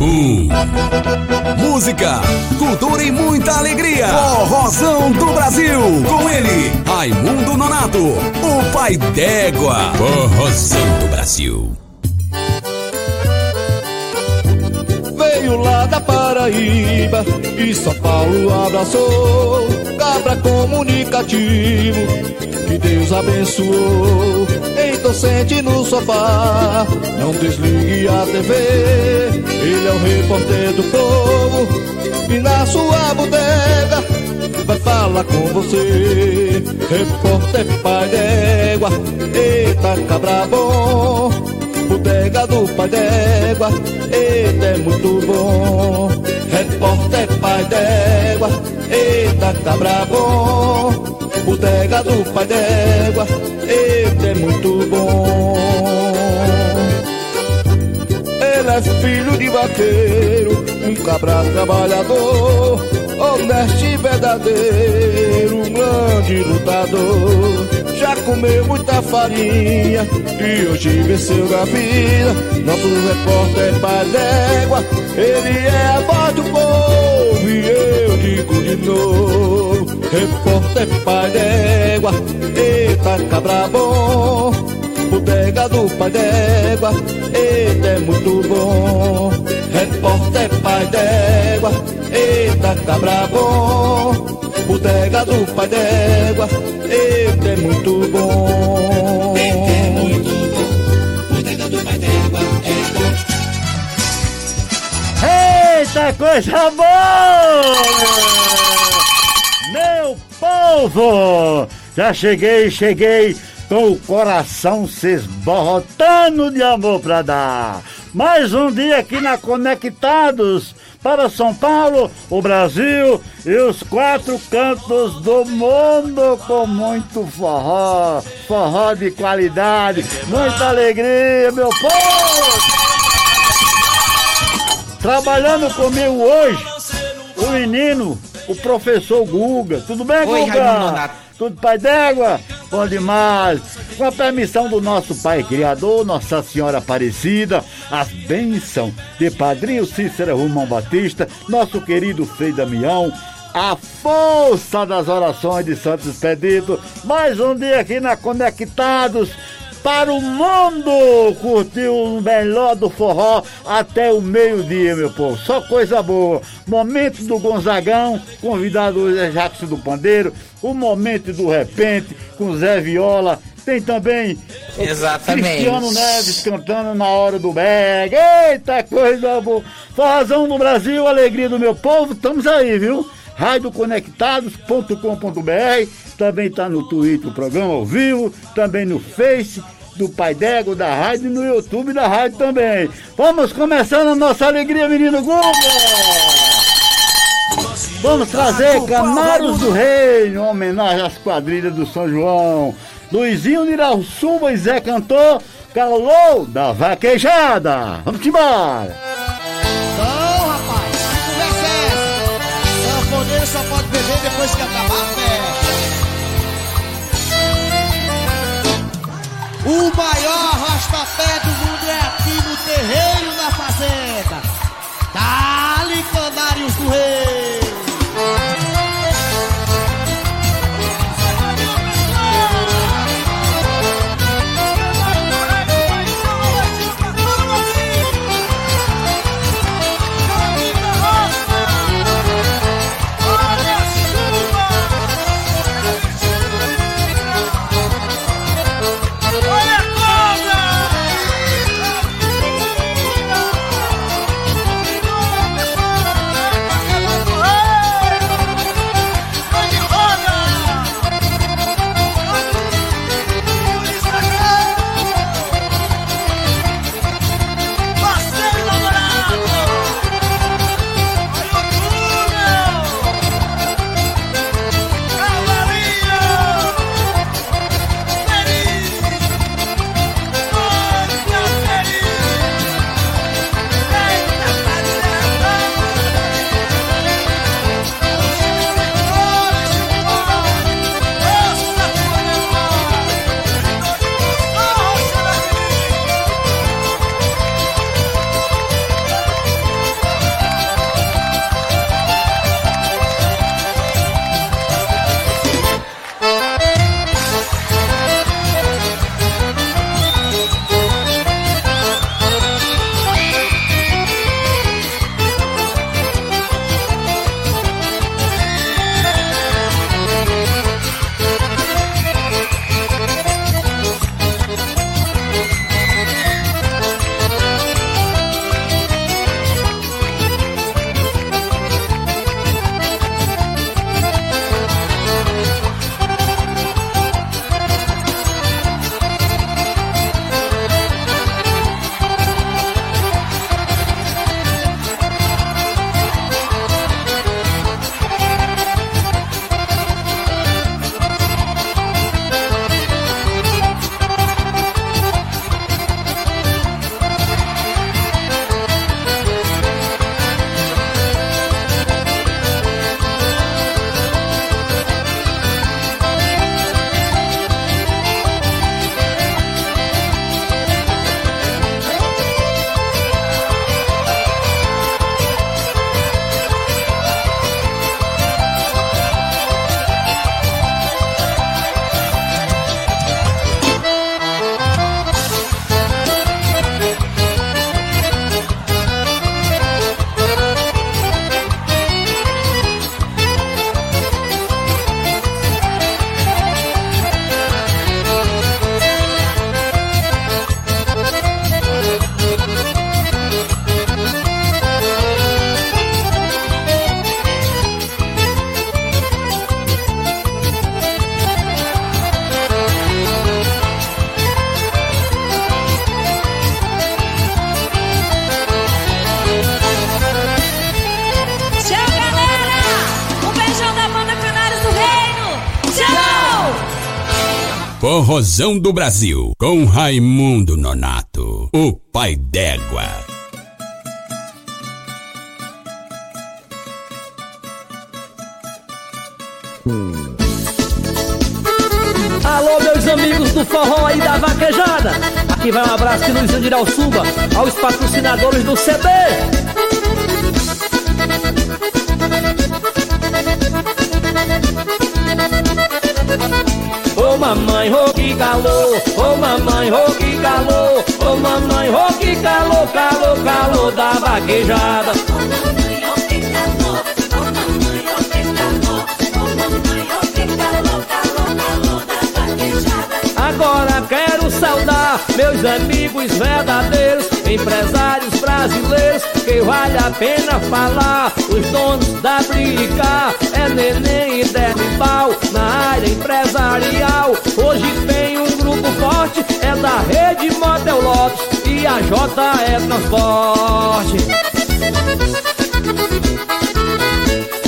um. Música, cultura e muita alegria. Forrozão do Brasil. Com ele, Raimundo Nonato, o pai d'égua. Forrozão do Brasil. Veio lá da Paraíba e São Paulo abraçou. Cabra comunicativo, que Deus abençoou. Então sente no sofá, não desligue a TV. Ele é o repórter do povo e na sua bodega vai falar com você. Repórter pai d'égua, eita cabra bom. Bodega do pai d'égua, eita é muito bom. Repórter pai d'égua, eita cabra bom. Bodega do pai d'égua, eita é muito bom. Ele é filho de vaqueiro, um cabra trabalhador, honesto e verdadeiro, um grande lutador. Comeu muita farinha e hoje venceu a vida. Nosso repórter pai d'égua, ele é a voz do povo e eu digo de novo. Repórter pai d'égua, eita cabra bom. Bodega do pai d'égua, eita é muito bom. Repórter pai d'égua, eita cabra bom. Bodega do pai d'égua, eita é muito bom. Eita é muito bom. Bodega do pai d'égua é Eita coisa boa! Meu povo! Já cheguei, cheguei com o coração se esborrotando de amor pra dar. Mais um dia aqui na Conectados para São Paulo, o Brasil e os quatro cantos do mundo com muito forró, forró de qualidade, muita alegria, meu povo! Trabalhando comigo hoje, o menino, o professor Guga. Tudo bem, Oi, Guga? Raimundo Nonato. Tudo pai d'égua? Bom demais. Com a permissão do nosso Pai Criador, Nossa Senhora Aparecida, as bênçãos de Padrinho Cícero Romão Batista, nosso querido Frei Damião, a força das orações de Santos Expedito, mais um dia aqui na Conectados, para o mundo curtir o melhor do forró até o meio-dia, meu povo. Só coisa boa. Momento do Gonzagão, convidado hoje é Jackson do Pandeiro. O momento do Repente, com Zé Viola. Tem também Exatamente. Cristiano Neves cantando na hora do bag. Eita coisa boa. Forrozão no Brasil, alegria do meu povo. Estamos aí, viu? radioconectados.com.br também está no Twitter o programa ao vivo, também no Face do Pai Dego da rádio e no YouTube da rádio também. Vamos começando a nossa alegria, menino Guga! Vamos trazer Canários do Rei, em homenagem às quadrilhas do São João. Luizinho Niralsuma e Zé Cantor, Calou da Vaquejada. Vamos embora! Só pode beber depois que acabar a festa. O maior rastapé do mundo é aqui no terreiro da fazenda. Dali Canários do Rei. Forrozão do Brasil, com Raimundo Nonato, o pai d'égua. Alô, meus amigos do forró e da vaquejada. Aqui vai um abraço de Luizinho de Irauçuba, aos patrocinadores do CD. Mamãe, ô que calor, ô mamãe, ô que calor, ô mamãe, ô que calor, calor, calor da vaquejada. Agora quero saudar meus amigos verdadeiros, empresários brasileiros, que vale a pena falar. Os donos da Brica, é Neném e Derribal, na área empresarial. Hoje tem um grupo forte, é da rede Motel Lotus e a JE Transporte.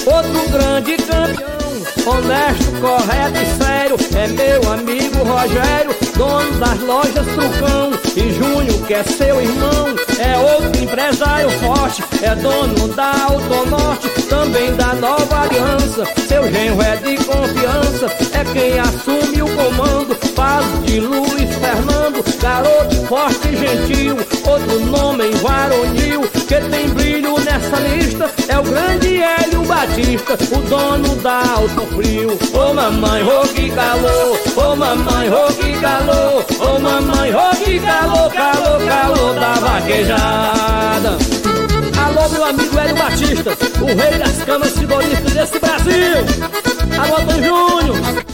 Outro grande campeão, honesto, correto e sério, é meu amigo Rogério, dono das lojas Trucão. E Júnior, que é seu irmão, é outro empresário forte, é dono da Autonorte, também da Nova Aliança. Seu genro é de confiança, é quem assume o comando. Falo de Luiz Fernando, garoto forte e gentil, outro nome varonil, que tem brilho nessa lista, é o grande Hélio Batista, o dono da Autofrio. Ô mamãe, ô que calor, ô mamãe, ô que calor, ô mamãe, ô que calor, calor, calor da vaquejada. Alô, meu amigo Hélio Batista, o rei das camas frigoríficas desse Brasil. Alô, Tom Júnior,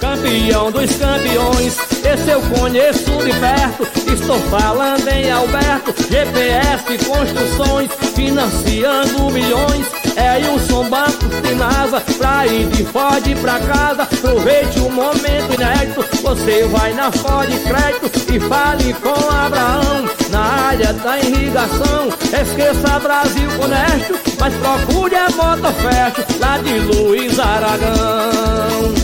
campeão dos campeões. Esse eu conheço de perto. Estou falando em Alberto, GPS Construções, financiando milhões. É Wilson Banco Finasa, pra ir de Ford pra casa. Aproveite o momento inédito. Você vai na Ford Crédito e fale com Abraão. Na área da irrigação, esqueça Brasil honesto, mas procure a moto fértil lá de Luiz Aragão.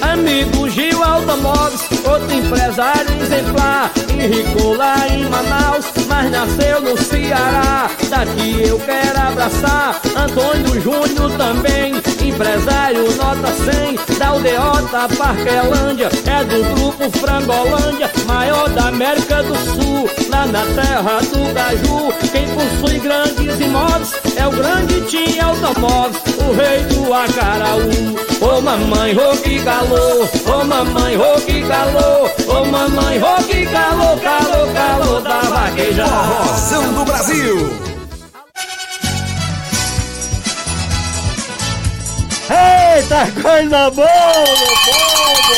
Amigo Gil Automóveis, outro empresário exemplar Enricou lá em Manaus, mas nasceu no Ceará. Daqui eu quero abraçar Antônio Júnior também Empresário nota 100 Da Aldeota Parquelândia É do grupo Frangolândia Maior da América do Sul Lá na terra do Caju Quem possui grandes imóveis É o grande Tim Automóveis O rei do Acaraú Ô mamãe, ô que calor, ô mamãe, ô que calor, ô mamãe, ô que calor, calor, calor da vaquejada. Forrozão do Brasil. Eita, coisa boa, meu povo!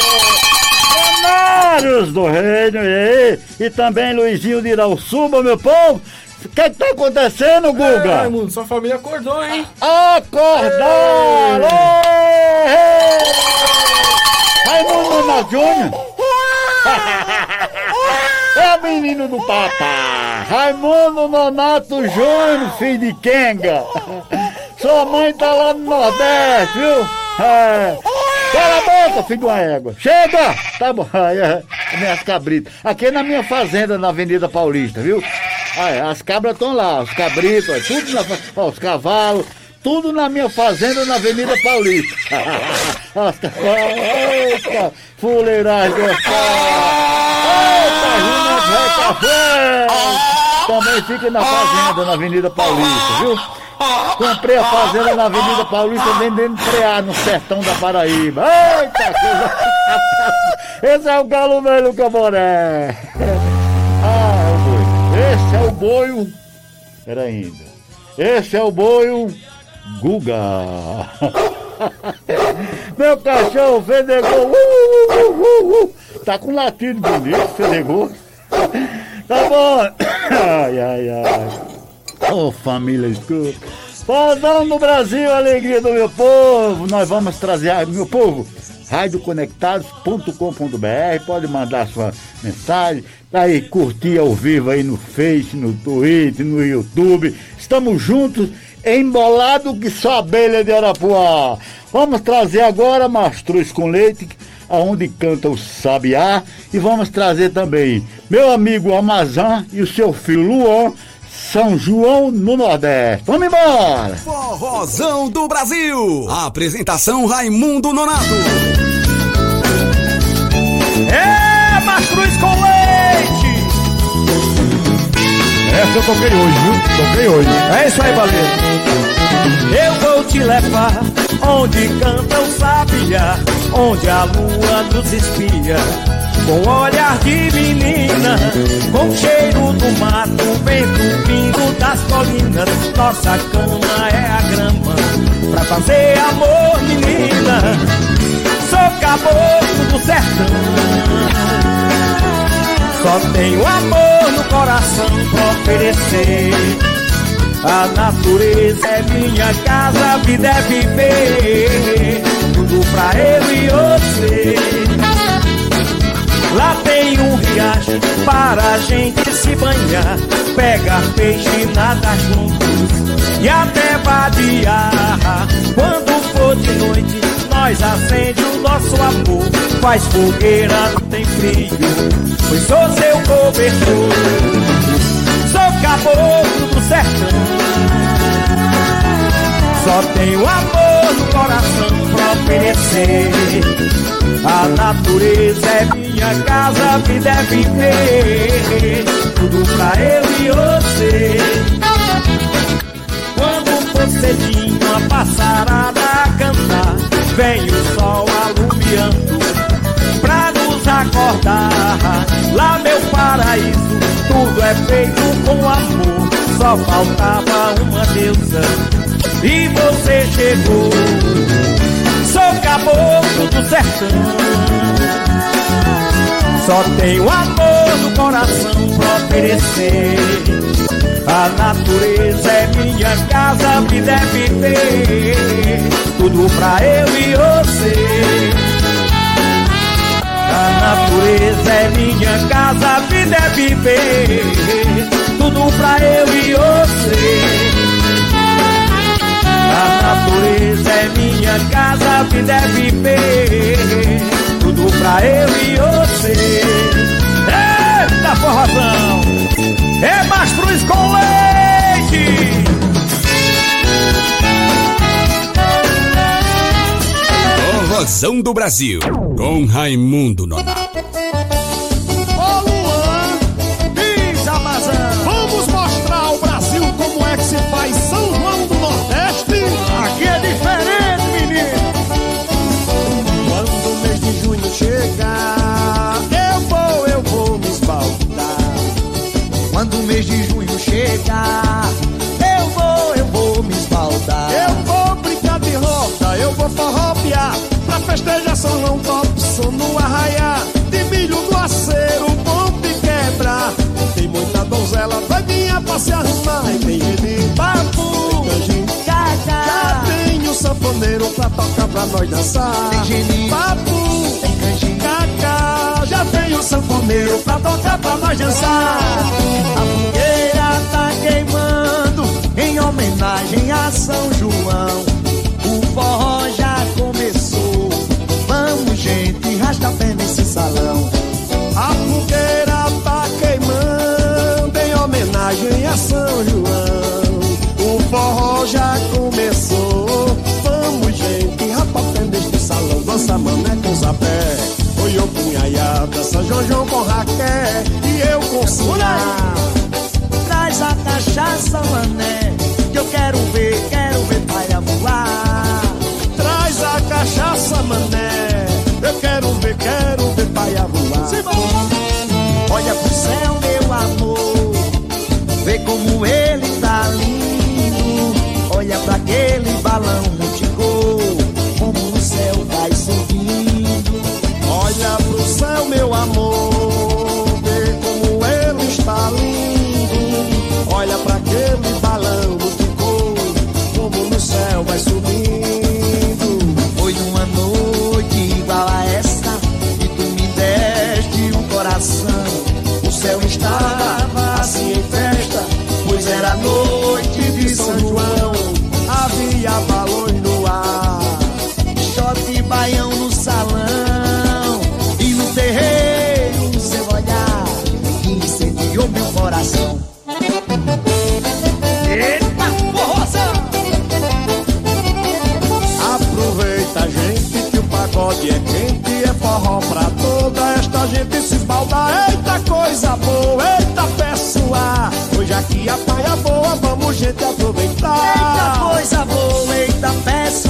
Canários do Reino, e? E também Luizinho de Irauçuba, meu povo! O que que tá acontecendo, Guga? Raimundo, sua família acordou, hein? Acordaram! Raimundo Nonato Júnior! É o menino do papá! Raimundo Nonato Júnior, filho de Kenga! Sua mãe tá lá no Nordeste, viu? É. Cala a boca, filho uma égua! Chega! Tá bom, aí é, minhas cabritas. Aqui é na minha fazenda, na Avenida Paulista, viu? Aí, as cabras estão lá, os cabritos, tudo na, ó, os cavalos, tudo na minha fazenda na Avenida Paulista. As Eita, fuleiragem gostosa! Eita! Também fica na fazenda na Avenida Paulista, viu? Comprei a fazenda na Avenida Paulista vendendo preá no sertão da Paraíba. Eita, coisa... Esse é o galo velho Caboré. Ah, é o boi. Esse é o boio. Pera ainda. Esse é o boio Guga. Meu cachorro fedegou. Uh, uh, uh, uh, uh. Tá com latido bonito, fedegou. Tá bom. Ai, ai, ai. Ô família escura. Fazão no Brasil, alegria do meu povo. Nós vamos trazer, meu povo, radioconectados.com.br. Pode mandar sua mensagem. Tá aí, curtir ao vivo aí no Face, no Twitter, no YouTube. Estamos juntos, embolado que só abelha de Arapuá. Vamos trazer agora Mastruz com Leite, aonde canta o Sabiá, e vamos trazer também meu amigo Amazã e o seu filho Luan, São João no Nordeste. Vamos embora! Forrozão do Brasil. Apresentação Raimundo Nonato. É, Mastruz com Leite! Essa eu toquei hoje, viu? Toquei hoje. É isso aí, valeu. Eu vou te levar onde canta o sabiá, onde a lua nos espia. Com olhar de menina, com cheiro do mato, vento vindo das colinas. Nossa cama é a grama, pra fazer amor, menina. Sou caboclo do sertão. Só tenho amor no coração pra oferecer. A natureza é minha casa, a vida é viver. Tudo pra eu e você. Lá tem um riacho para a gente se banhar. Pega peixe, nada juntos e até vadiar. Quando for de noite, nós acende o nosso amor. Faz fogueira, não tem frio, pois sou seu cobertor. Caboclo do sertão. Só tenho amor no coração pra oferecer. A natureza é minha casa, vida é viver. Tudo pra eu e você. Quando for cedinho, a passarada a cantar. Vem o sol alumiando pra nos acordar. Lá, meu paraíso, tudo é feito com amor. Só faltava uma deusa e você chegou. Sou caboclo do sertão. Só tenho amor no coração pra oferecer. A natureza é minha casa, vida é viver. Tudo pra eu e você. A natureza é minha casa, a vida é viver. Tudo pra eu e você. A natureza é minha casa, a vida é viver. Do Brasil. Com Raimundo Nonato. Ô Luan, diz Amazã, vamos mostrar ao Brasil como é que se faz São João do Nordeste? Aqui é diferente, menino. Quando o mês de junho chegar, eu vou, eu vou me esbaldar. Quando o mês de junho chegar, eu vou, eu vou me esbaldar. Eu vou brincar de roda, eu vou forropear. Pra festejar São João, top som no arraiar. De milho do aceiro, bom de quebrar. Tem muita donzela, vai vir pra se arrumar. E tem ele, papo, canjinho, já tem o sanfoneiro pra tocar pra nós dançar. Tem gelinho, papo, tem canjinho, cacá. Já tem o sanfoneiro pra tocar pra nós dançar. A fogueira tá queimando em homenagem a São João. Gente, rasta a pé nesse salão. A fogueira tá queimando em homenagem a São João. O forró já começou. Vamos, gente, rapa pé neste salão. Dança mané com zapé. Oi, eu punhaiá, dança João com Raquel. E eu com Siná. Traz a cachaça, mané. Que eu quero ver, quero ver paia voar. Traz a cachaça, mané. Olha pro céu, meu amor. Vê como ele tá lindo. Olha pra aquele balão multicor. Como o céu vai subindo. Olha pro céu, meu amor. Vê como ele está lindo. Olha pra aquele balão multicor. Como no céu vai subindo. coração. Eita, forrozão! Aproveita, gente, que o pagode é quente e é forró pra toda esta gente se esbalda. Eita, coisa boa, eita, pessoa! Hoje aqui a paia boa, vamos, gente, aproveitar. Eita, coisa boa, eita, pessoa!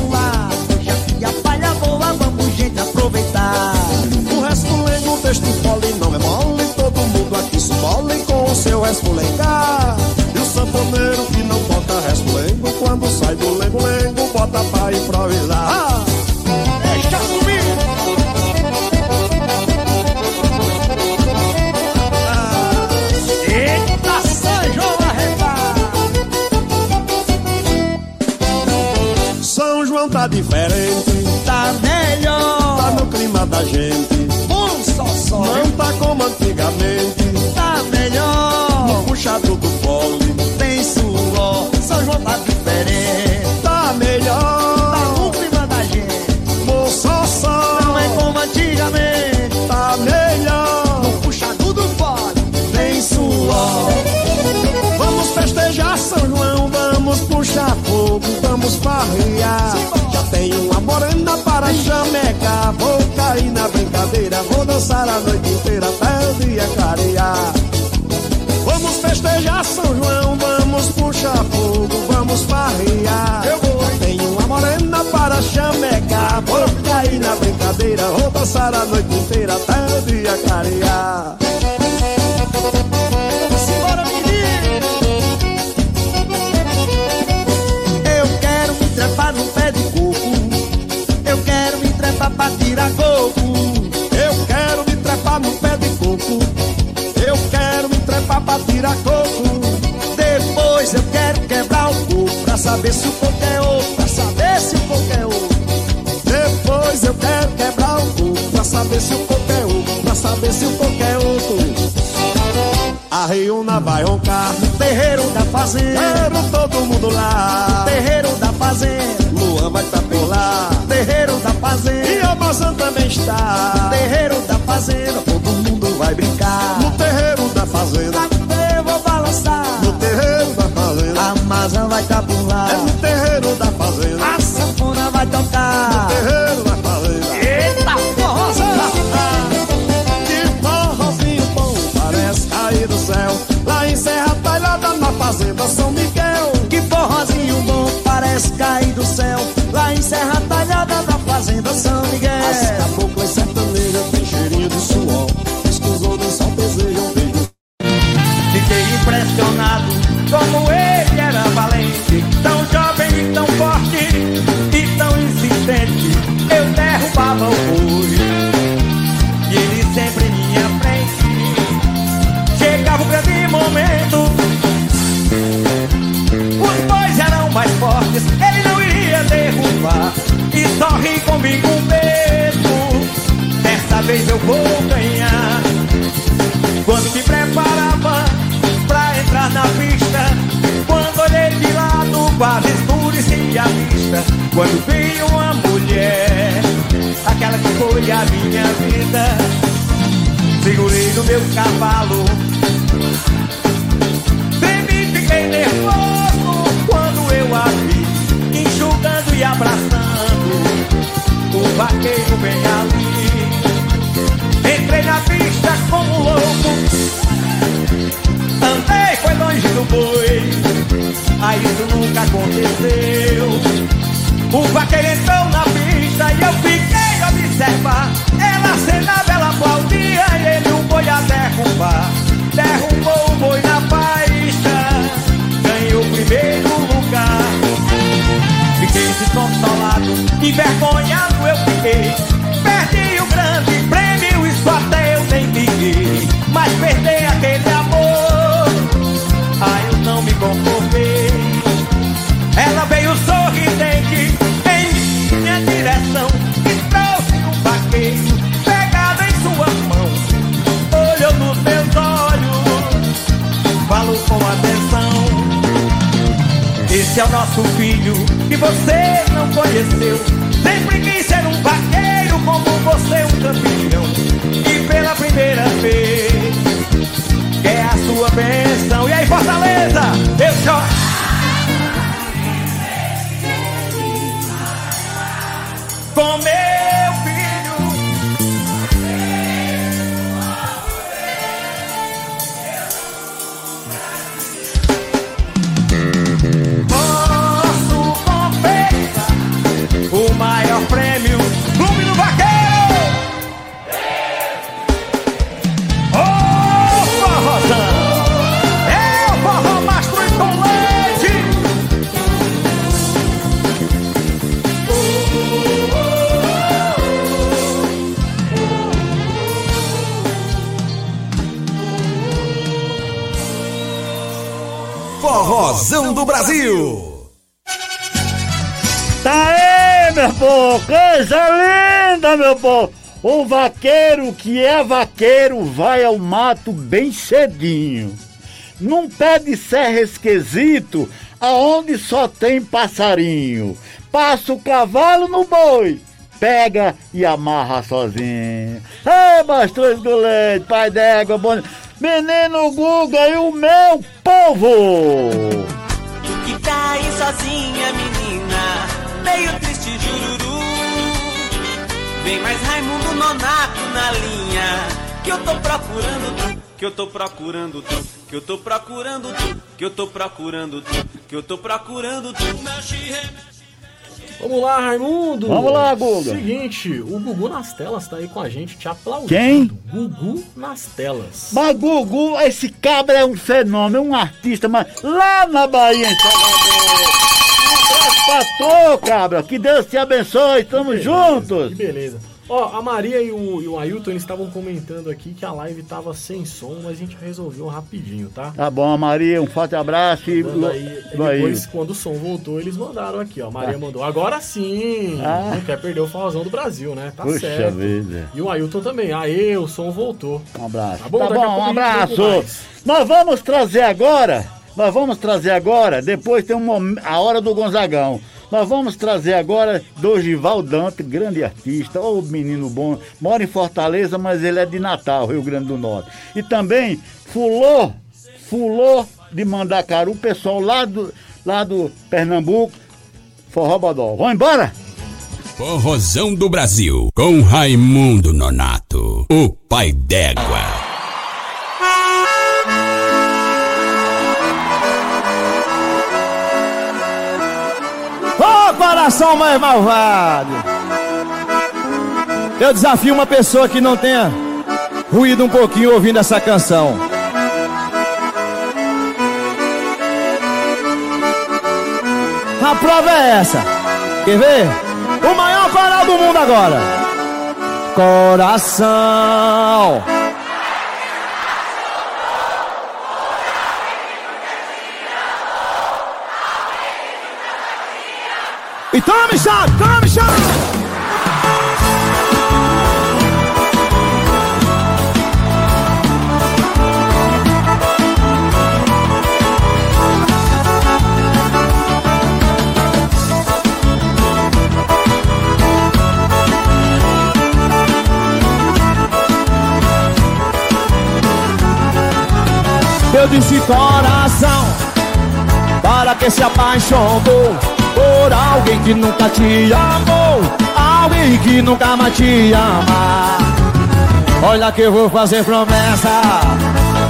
Antigamente, Tá melhor. puxado do fole. Tem suor. São João tá diferente. Tá Tá melhor, no clima da gente. moço só. Não é como antigamente. Tá melhor, Puxado do fole. Tem suor. vamos festejar São João, vamos puxar fogo, vamos farrear. Já tenho uma morena para chamecar, vou cair na brincadeira, vou dançar a noite inteira até o dia clarear. Vamos festejar São João, vamos puxar fogo, vamos farrear. Eu vou. Tenho uma morena para chamecar, vou cair na brincadeira, vou dançar a noite inteira até o dia clarear. Simbora, menino. Eu coco. Eu quero me trepar pra tirar coco. Depois eu quero quebrar o coco pra saber se o coco é ouro. Pra saber se o coco é ouro. Depois eu quero quebrar o coco pra saber se o coco é outro. Pra saber se o coco é outro. A Riuna vai roncar. Terreiro da fazenda. Quero todo mundo lá. Terreiro da fazenda. Luan vai estar por lá. Terreiro da E fazenda. a maçã também está. Terreiro da fazenda. Todo mundo vai brincar. No terreiro da fazenda. Eu vou balançar. No terreiro da fazenda. A maçã vai lá. É no terreiro da fazenda. A sanfona vai tocar. Terreiro da fazenda. Eita forrozão! Que forrozinho bom, parece cair do céu. Lá em Serra Talhada, na fazenda São Miguel. Que forrozinho bom, parece cair do céu. Lá em Serra Talhada, na fazenda São Miguel. As caboclas sorri comigo mesmo. Dessa vez eu vou ganhar. Quando me preparava pra entrar na pista Quando olhei de lado quase escureci a vista Quando vi uma mulher Aquela que foi a minha vida Segurei no meu cavalo vaqueiro bem ali. Entrei na pista como louco. Andei, foi longe do boi. Aí isso nunca aconteceu. O vaqueiro entrou na pista E eu fiquei a observar Ela acenava, ela aplaudia E ele o boi a derrubar. Derrubou o boi na pista Ganhou o primeiro lugar. Fiquei desconsolado, envergonhado Perdi o grande prêmio, até eu nem liguei. Mas perder aquele amor, ah, eu não me conformei. Ela veio sorridente em minha direção e trouxe um vaqueiro pegado em sua mão. Olhou nos meus olhos, falou com atenção. Esse é o nosso filho que você não conheceu. Sempre quis ser um vaqueiro como você, um campeão. E pela primeira vez, quer a sua bênção. E aí, Fortaleza, eu choro. Com Brasil. Tá aí, meu povo, coisa linda, meu povo. O vaqueiro que é vaqueiro vai ao mato bem cedinho. Num pé de serra esquisito, aonde só tem passarinho. Passa o cavalo no boi, pega e amarra sozinho. Ei, Bastões do Leite, pai d'égua, bom... menino Guga e o meu povo! Sozinha, menina, meio triste jururu. Vem mais Raimundo Nonato na linha, que eu tô procurando tu, que eu tô procurando tu, que eu tô procurando tu, que eu tô procurando tu, que eu tô procurando tu. Vamos lá, Raimundo. Vamos lá, Guga. Seguinte, o Gugu nas telas tá aí com a gente te aplaudindo. Quem? Gugu nas telas. Mas Gugu, esse cabra é um fenômeno, um artista, mas lá na Bahia, em Salvador. Um tu, cabra. Que Deus te abençoe. Tamo juntos. Que beleza. Ó, a Maria e o, e o Ailton eles estavam comentando aqui que a live tava sem som, mas a gente resolveu rapidinho, tá? Tá bom, Maria. Um forte abraço. E aí, depois, quando o som voltou, eles mandaram aqui, ó. A Maria Ah. mandou. Agora sim! Ah. Não quer perder o forrozão do Brasil, né? Tá Puxa certo. vida. E o Ailton também. Aê, o som voltou. Um abraço. Tá bom, Tá a bom, um a abraço. Nós vamos trazer agora. Nós vamos trazer agora. Depois tem um a hora do Gonzagão. Nós vamos trazer agora Dorival Dante, grande artista, ô menino bom, mora em Fortaleza, mas ele é de Natal, Rio Grande do Norte. E também Fulô, Fulô de Mandacaru, pessoal lá do, lá do Pernambuco, Forró Bodó. Vamos embora? Forrozão do Brasil, com Raimundo Nonato, o pai d'égua. Coração mais malvado! Eu desafio uma pessoa que não tenha ruído um pouquinho ouvindo essa canção. A prova é essa. Quer ver? O maior coral do mundo agora. Coração. E tome chave, tome chave! Eu disse coração, para que se apaixonou por alguém que nunca te amou, alguém que nunca mais te ama. Olha que eu vou fazer promessa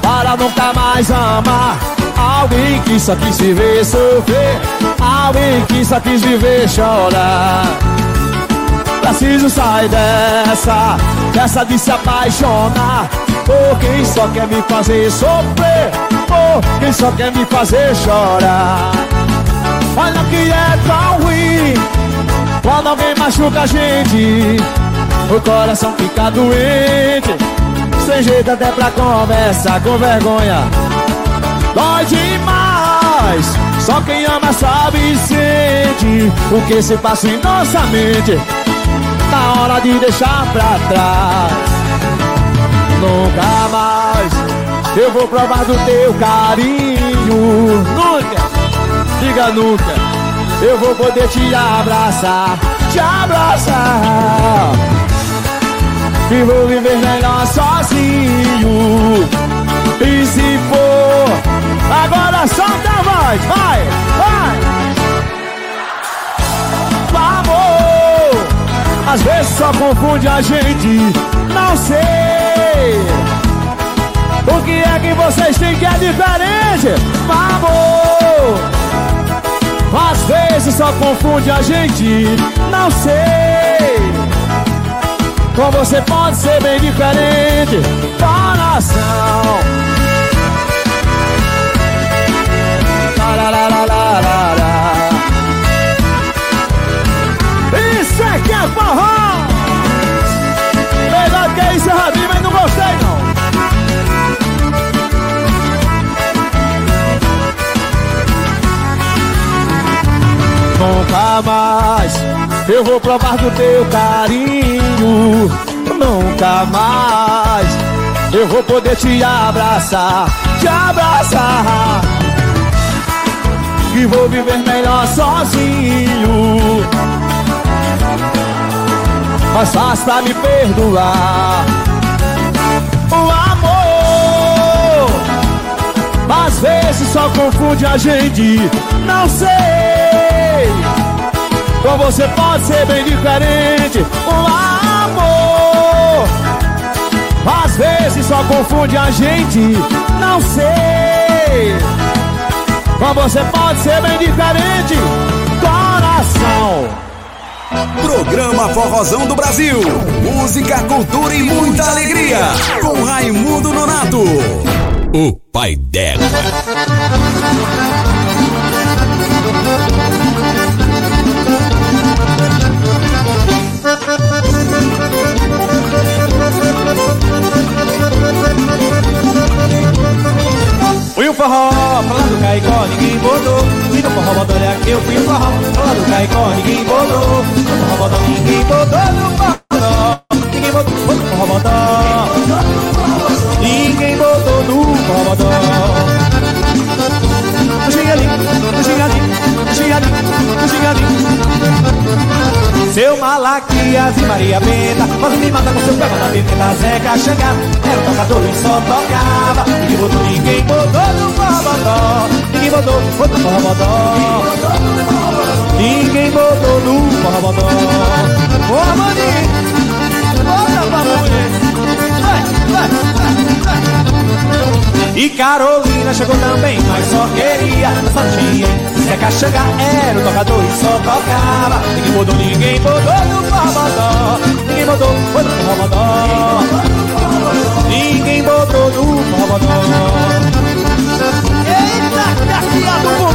para nunca mais amar alguém que só quis se ver sofrer, alguém que só quis viver chorar. Preciso sair dessa, dessa de se apaixonar por quem só quer me fazer sofrer, por quem só quer me fazer chorar. Olha que é tão ruim quando alguém machuca a gente, o coração fica doente, sem jeito até pra conversar com vergonha. Dói demais, só quem ama sabe e sente o que se passa em nossa mente. Na hora de deixar pra trás, nunca mais eu vou provar do teu carinho. Diga nunca, eu vou poder te abraçar, te abraçar. E vou viver melhor sozinho. E se for, agora solta a voz, vai, vai. Amor, às vezes só confunde a gente, não sei. O que é que vocês têm que é diferente, amor? Às vezes só confunde a gente, não sei. Com você pode ser bem diferente, coração. Isso é que é forró! Nunca mais eu vou provar do teu carinho. Nunca mais eu vou poder te abraçar, te abraçar. E vou viver melhor sozinho. Mas basta me perdoar. O amor, às vezes só confunde a gente. Não sei. Com você pode ser bem diferente. O amor, às vezes só confunde a gente. Não sei. Com você pode ser bem diferente. Coração. Programa Forrozão do Brasil. Música, cultura e muita alegria. Com Raimundo Nonato. O pai dela. Ninguém botou. E no forró olha que eu fui o forró, lá do Caicó, ninguém botou. No forró bodó, ninguém botou no forró. Ninguém botou no forró bodó. Ninguém botou no forró bodó. No no no gingalim, no gingalim. Seu Malaquias e Maria Benta Quase me mata com seu pé na pimenta Zeca Xangá Era um tocador e só tocava Ninguém botou, ninguém botou no forrobodó forrobodó Ninguém botou no forrobodó Ô maninho Bota pra mulher Vai, vai, vai, vai E Carolina chegou também Mas só queria Só tinha Zeca Xangá era o tocador e só tocava Ninguém botou, ninguém botou no forrobodó Ninguém botou, botou no forrobodó Ninguém botou no forrobodó Eita, que afiado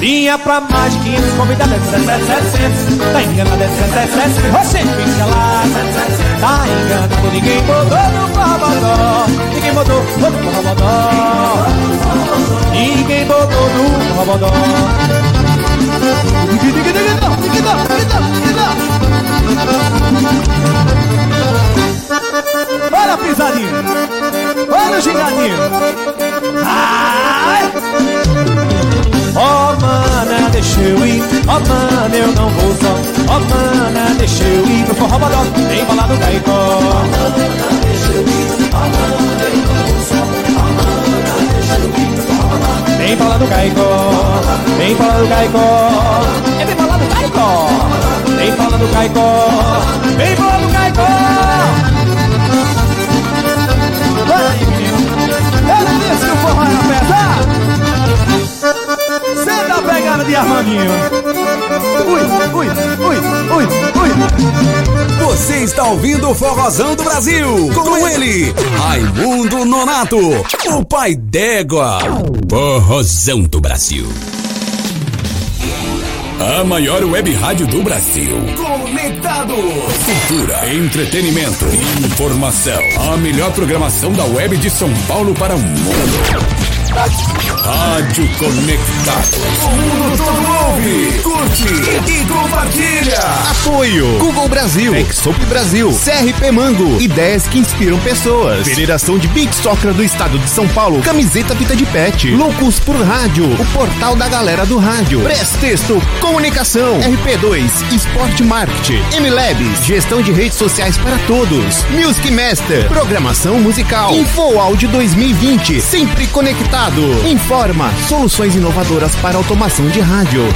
Vinha pra mais de 500 convidados, 17700 Tá enganado, é 17700 Você fica lá, 17700 Tá enganado, ninguém botou no forrobodó Ninguém botou, botou no forrobodó Ninguém botou no forrobodó Olha pisadinha. Olha o gingadinho. Ai! Oh mana, deixa eu ir. Oh mana, eu não vou só. Oh mana, deixa eu ir No forró bodó, tem bala do Caicó Oh mana, deixa eu ir. Oh mana, eu não vou só. Oh mana, deixa eu ir No forró Tem bala do Caicó bala do Caicó É bem do Caicó Tem bala do Caicó Vem do Caicó pesado Senta a pegada de Armandinho. Ui, ui, ui, ui, ui. Você está ouvindo o Forrozão do Brasil. Com ele, Raimundo Nonato. O pai d'égua. Forrozão do Brasil. A maior web rádio do Brasil. Conectado. Cultura, entretenimento, informação. A melhor programação da web de São Paulo para o mundo. Rádio Conectado. Ouve, curte e compartilha. Apoio Google Brasil, Exop Brasil, CRP Mango, ideias que inspiram pessoas. Federação de Beat Soccer do Estado de São Paulo, camiseta fita de pet. Loucos por Rádio, o portal da galera do rádio. Prestexto, comunicação. RP2, Esporte Marketing. MLabs, gestão de redes sociais para todos. Music Master, programação musical. Info Áudio 2020, sempre conectado. Informa, soluções inovadoras para automação de rádio.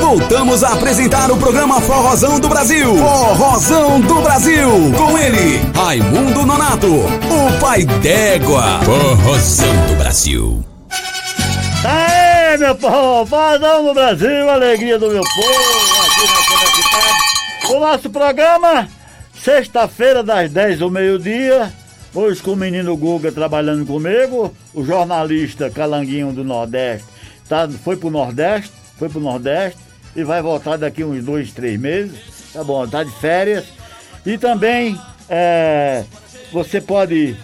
Voltamos a apresentar o programa Forrozão do Brasil. Forrozão do Brasil. Com ele, Raimundo Nonato. O pai d'égua. Forrozão do Brasil. Aê, meu povo, fazão no Brasil, alegria do meu povo, aqui na Conectado. O nosso programa, sexta-feira, das 10 ao meio-dia. Hoje com o menino Guga trabalhando comigo, o jornalista Calanguinho do Nordeste tá, foi pro Nordeste, foi pro Nordeste e vai voltar daqui uns dois, três meses. Tá bom, tá de férias. E também é, você pode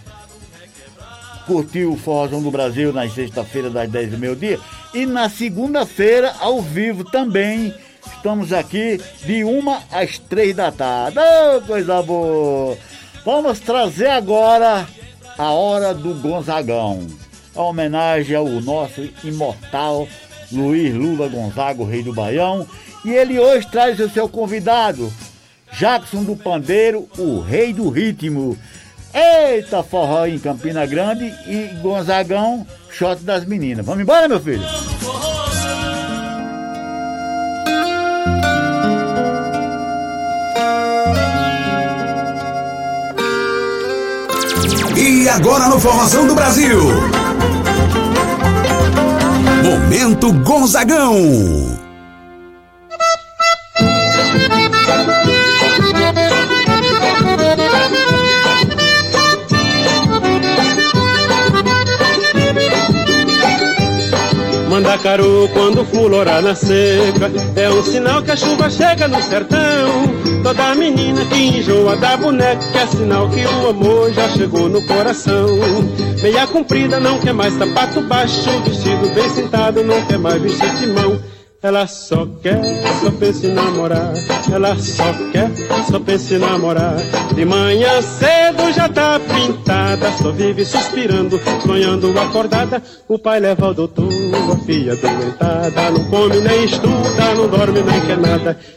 curtir o Forrozão do Brasil na sexta-feira das 10 do meio-dia. E na segunda-feira, ao vivo também, estamos aqui de uma às três da tarde. Oh, coisa boa! Vamos trazer agora a hora do Gonzagão. A homenagem ao nosso imortal Luiz Lula Gonzaga, o rei do Baião. E ele hoje traz o seu convidado, Jackson do Pandeiro, o rei do ritmo. Eita, forró em Campina Grande e Gonzagão, shot das meninas. Vamos embora, meu filho? E agora no Formação do Brasil. Momento Gonzagão. Mandacaru quando fulorar na seca. É um sinal que a chuva chega no sertão. Toda menina que enjoa da boneca É sinal que o amor já chegou no coração Meia comprida não quer mais sapato baixo Vestido bem sentado não quer mais vestir de mão ela só quer, só pensa em namorar. Ela só quer, só pensa em namorar. De manhã cedo já tá pintada, só vive suspirando, sonhando acordada. O pai leva ao doutor, a filha doentada. Não come nem estuda, não dorme nem quer nada.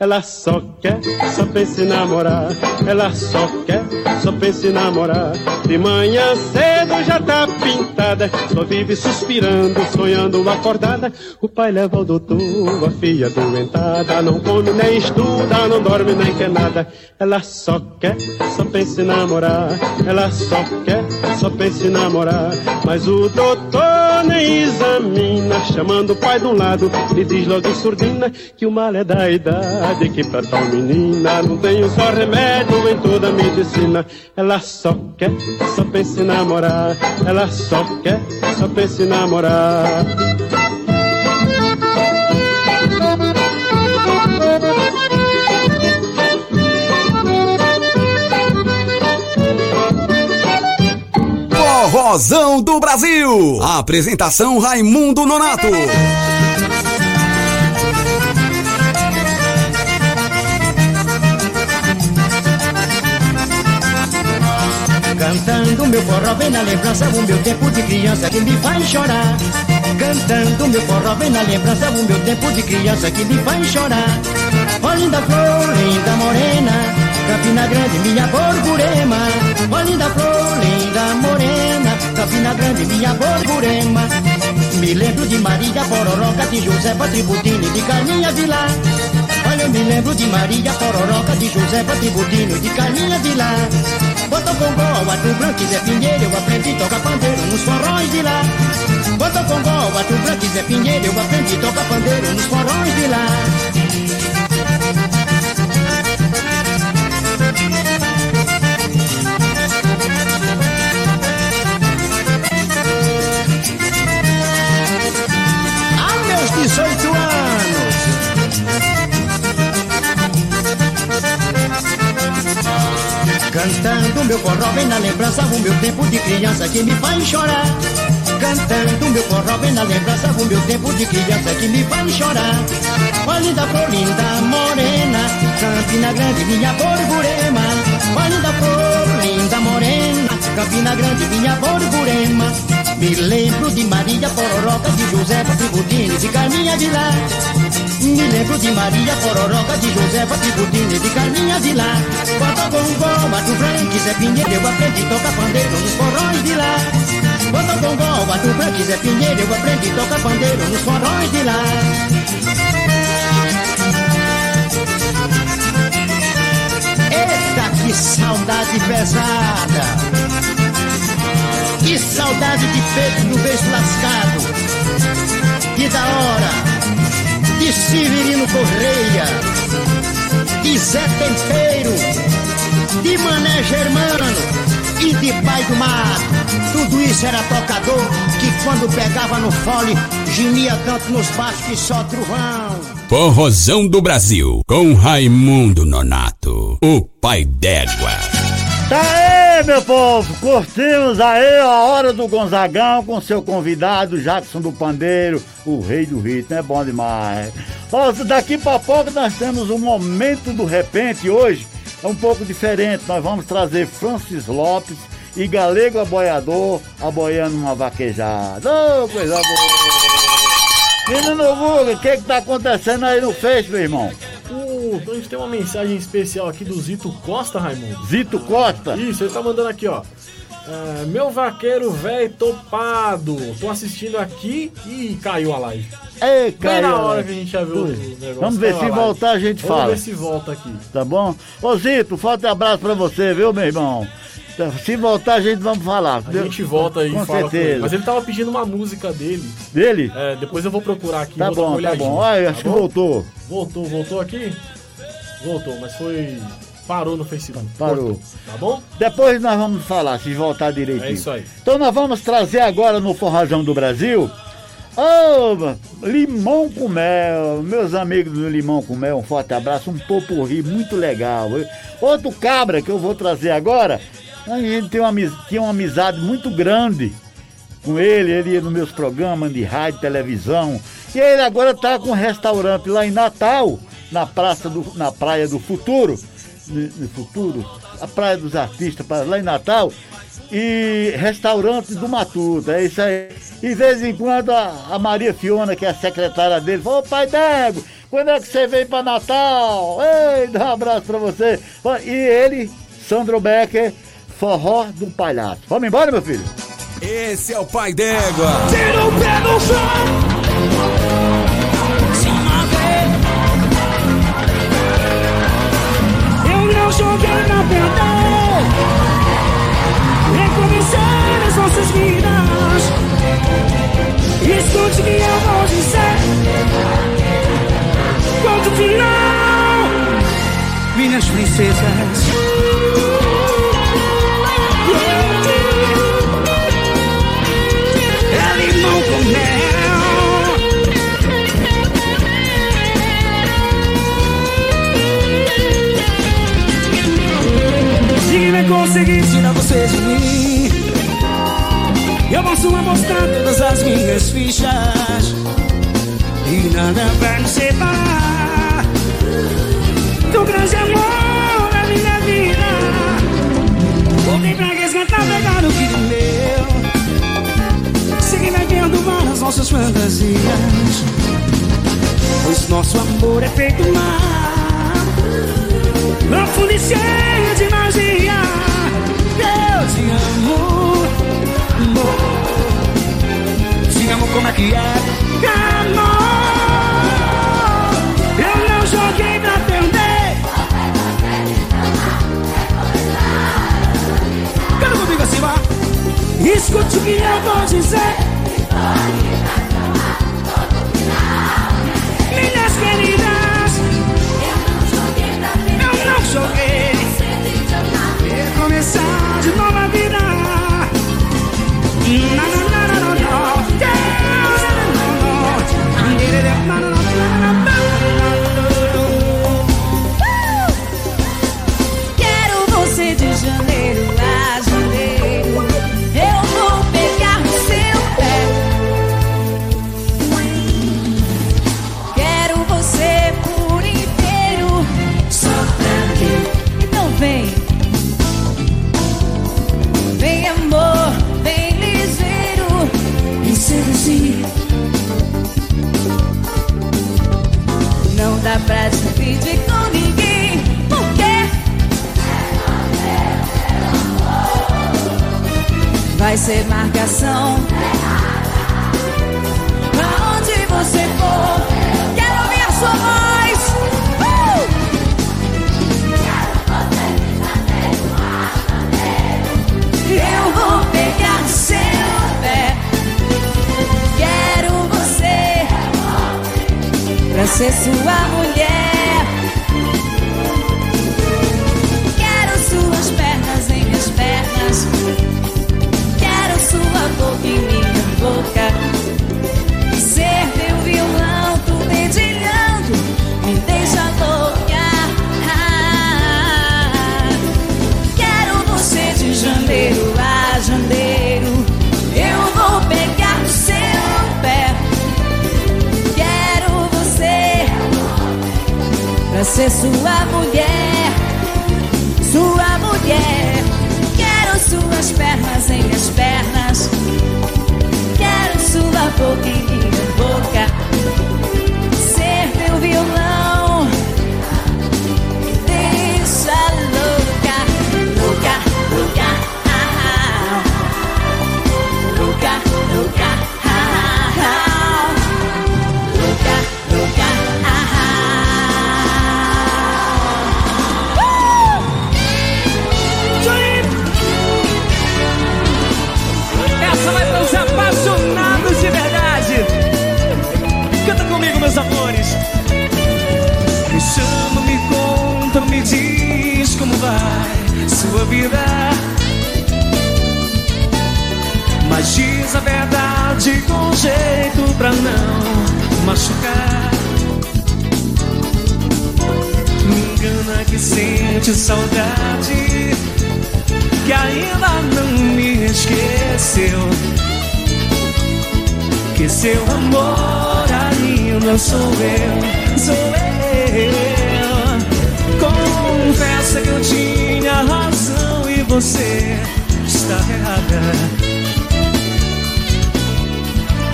ela só quer, só pensa em namorar. Ela só quer, só pensa em namorar. De manhã cedo já tá pintada, só vive suspirando, sonhando acordada. O pai leva ao doutor, a filha doentada. Não come nem estuda, não dorme nem quer nada. Ela só quer, só pensa em namorar. Ela só quer, só pensa em namorar. Mas o doutor nem examina, chamando o pai de um lado, lhe diz logo surdina que o mal é da idade que pra tal menina não tenho só remédio em toda a medicina. Ela só quer, só pensa em namorar. Ela só quer, só pensa em namorar. Forrozão do Brasil. Apresentação Raimundo Nonato. Cantando meu forró vem na lembrança o meu tempo de criança que me faz chorar. Cantando meu forró vem na lembrança o meu tempo de criança que me faz chorar. Ó linda flor, linda morena, Campina Grande, minha borburema. Ó linda flor, linda morena, Campina Grande, minha borburema. Me lembro de Maria Pororoca, de José Patributini, de Carminha Vilar. Olha, eu me lembro de Maria Pororoca, de José Patributino, de Carminha Vilar. Botou Congó, Arthur Branco e Zé Pinheiro, eu aprendi a tocar pandeiro nos forrões de lá. Botou Congó, Arthur Branco e Zé Pinheiro, eu aprendi a tocar pandeiro nos forrões de lá. Cantando meu forró vem na lembrança o meu tempo de criança que me faz chorar. Cantando meu forró vem na lembrança o meu tempo de criança que me faz chorar. Ó linda flor, linda morena, Campina Grande, minha borborema. Ó linda flor, linda morena, Campina Grande, minha borborema. Me lembro de Maria Pororoca, de José Tributini, de Carminha de lá. Me lembro de Maria Pororoca, de José Tributini, de Carminha de lá. Bota gongol, Mato Branco, Zé Pinheiro, eu aprendi a tocar pandeiro nos forróis de lá. Bota gongol, Mato Branco, Zé Pinheiro, eu aprendi a tocar pandeiro nos forróis de lá. Eita, que saudade pesada! Que saudade de peito no beijo lascado! Que da hora! De Severino Correia! De Zé Tempeiro! De Mané Germano! E de Pai do Mar! Tudo isso era tocador que quando pegava no fole gemia tanto nos baixos que só trovão! Forrozão do Brasil, com Raimundo Nonato, o pai d'égua. Tá aí, meu povo! Curtimos aí a hora do Gonzagão com seu convidado, Jackson do Pandeiro, o rei do ritmo. É bom demais. Daqui pra pouco nós temos um momento do repente hoje. É um pouco diferente. Nós vamos trazer Francis Lopes e Galego Aboiador aboiando uma vaquejada. Ô, coisa boa! Menino Guga, o que que tá acontecendo aí no Face, meu irmão? Uh, a gente tem uma mensagem especial aqui do Zito Costa, Raimundo. Zito Costa? Isso, ele tá mandando aqui, ó. É, meu vaqueiro velho topado. Tô assistindo aqui e caiu a live. Ei, Bem cara. na hora que a gente já viu o negócio. Vamos ver caiu se live. voltar a gente Vamos fala. ver se volta aqui. Tá bom? Ô Zito, forte abraço pra você, viu, meu irmão? Se voltar, a gente vamos falar. A gente volta aí Com com certeza. ele. Mas ele tava pedindo uma música dele. Dele? É, depois eu vou procurar aqui. Tá bom, tá bom. Olha, acho que bom? voltou. Voltou, voltou aqui? Voltou, mas foi. Parou no Facebook. Parou. Cortou, Tá bom? Depois nós vamos falar, se voltar direitinho. É isso aí. Então nós vamos trazer agora no Forrozão do Brasil. Ô, limão com mel, meus amigos do Limão com Mel, um forte abraço, um popurri muito legal. Outro cabra que eu vou trazer agora, a gente tem uma, tinha uma amizade muito grande com ele, ele ia nos meus programas de rádio, televisão, e ele agora tá com um restaurante lá em Natal, na praça do, na Praia do Futuro, no, no Futuro, a Praia dos Artistas, lá em Natal, e restaurante do Matuto, é isso aí. E de vez em quando a, a Maria Fiona, que é a secretária dele, falou, ô pai Dego, quando é que você vem pra Natal? Ei, dá um abraço pra você. E ele, Sandro Becker, forró do palhaço. Vamos embora, meu filho? Esse é o pai d'égua. Tira o pé do chão. Eu joguei na perder. Recomeçar as nossas vidas. Escute que eu vou dizer. Ponto final. Minhas princesas. Se vai conseguir. Tirar você de mim. Eu posso apostar todas as minhas fichas. E nada vai nos separar. Do grande amor da minha vida. Voltei pra resgatar, pegar o que é meu. Segui vivendo várias nossas fantasias. Pois nosso amor é feito mar Profundo e cheio de magia. Eu te amo amor. Te amo como é que é? Amor Eu não joguei pra perder Canta comigo assim, vá. Escute o que eu vou dizer ser marcação. Aonde você for, quero ouvir a sua voz. Uh! Eu vou pegar seu pé. Quero você pra ser sua mulher. Sua boca em minha boca. Ser meu violão, tu dedilhando, me deixa louca. Quero você de janeiro a janeiro. Eu vou pegar o seu pé. Quero você pra ser sua mulher, sua mulher. Quero suas pernas em minhas pernas. Sua boca em minha boca. Ser meu violão. Sente saudade que ainda não me esqueceu. Que seu amor ainda sou eu, sou eu. Confessa que eu tinha razão e você está errada.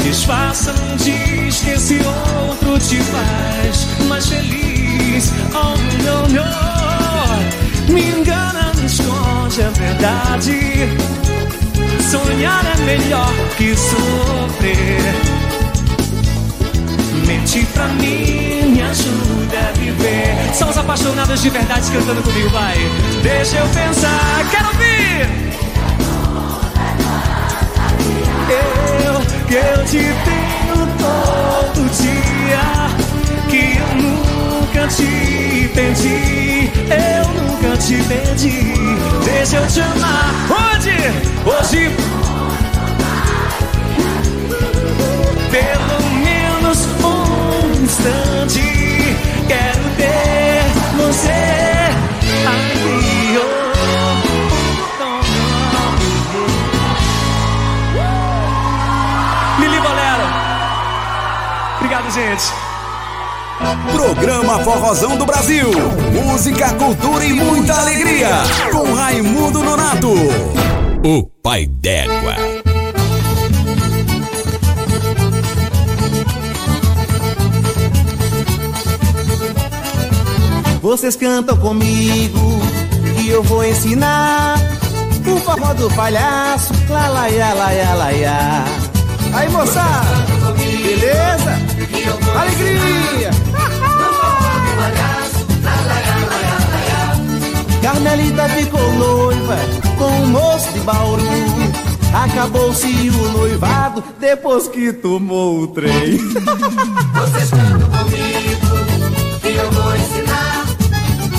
Disfarça, não diz que esse outro te faz mais feliz. Oh, não, não. Me engana, me esconde a verdade. Sonhar é melhor que sofrer. Mentir pra mim me ajuda a viver. São os apaixonados de verdade cantando comigo, vai. Deixa eu pensar, quero ouvir. Eu, que eu te tenho todo dia. Nunca te pedi. Eu nunca te pedi. Deixa eu te amar. Onde? Hoje. Pelo menos um instante. Quero ter você. Ai, oh. Obrigado, gente. Programa Forrozão do Brasil. Música, cultura e muita alegria. Com Raimundo Nonato. O pai d'égua. Vocês cantam comigo e eu vou ensinar o forró do palhaço, lá lá ia, lá ia, lá ia. Aí moçada, beleza? Alegria! Carmelita ficou noiva com um moço de Bauru. Acabou-se o noivado depois que tomou o trem. Vocês cantam comigo que eu vou ensinar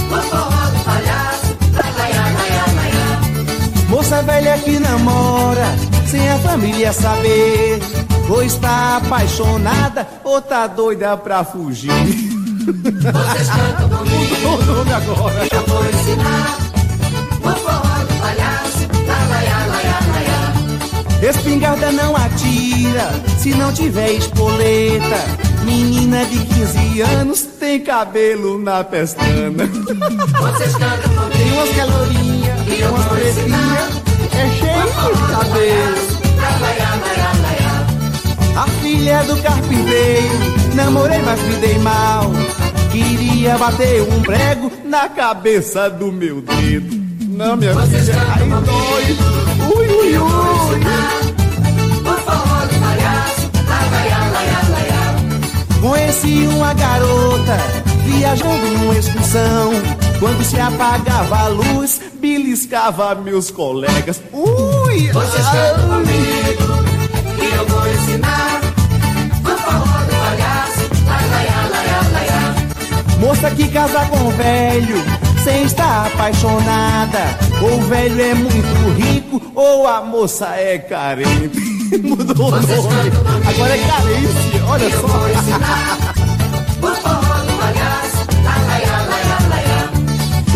o forró do palhaço. Lá, lá, lá. Moça velha que namora, sem a família saber. Ou está apaixonada, ou tá doida pra fugir. Vocês cantam comigo Mudou o nome agora. que eu vou ensinar o forró do palhaço. Lá, lá, lá, lá, lá, lá. Espingarda não atira se não tiver espoleta. Menina de 15 anos tem cabelo na pestana. Vocês cantam comigo Tem umas calorinhas, que eu umas pretinhas, é cheio de cabelo. A filha do carpinteiro, namorei, mas me dei mal queria bater um prego na cabeça do meu dedo. Não, minha Você filha, aí dói. Ui, ui, ui. O forró do palhaço. Conheci uma garota viajando numa excursão. Quando se apagava a luz, beliscava meus colegas. Ui! Vocês estão comigo e eu vou ensinar Moça que casa com velho, sem estar apaixonada. Ou o velho é muito rico, ou a moça é carente. Mudou o nome. Agora é carente, olha só.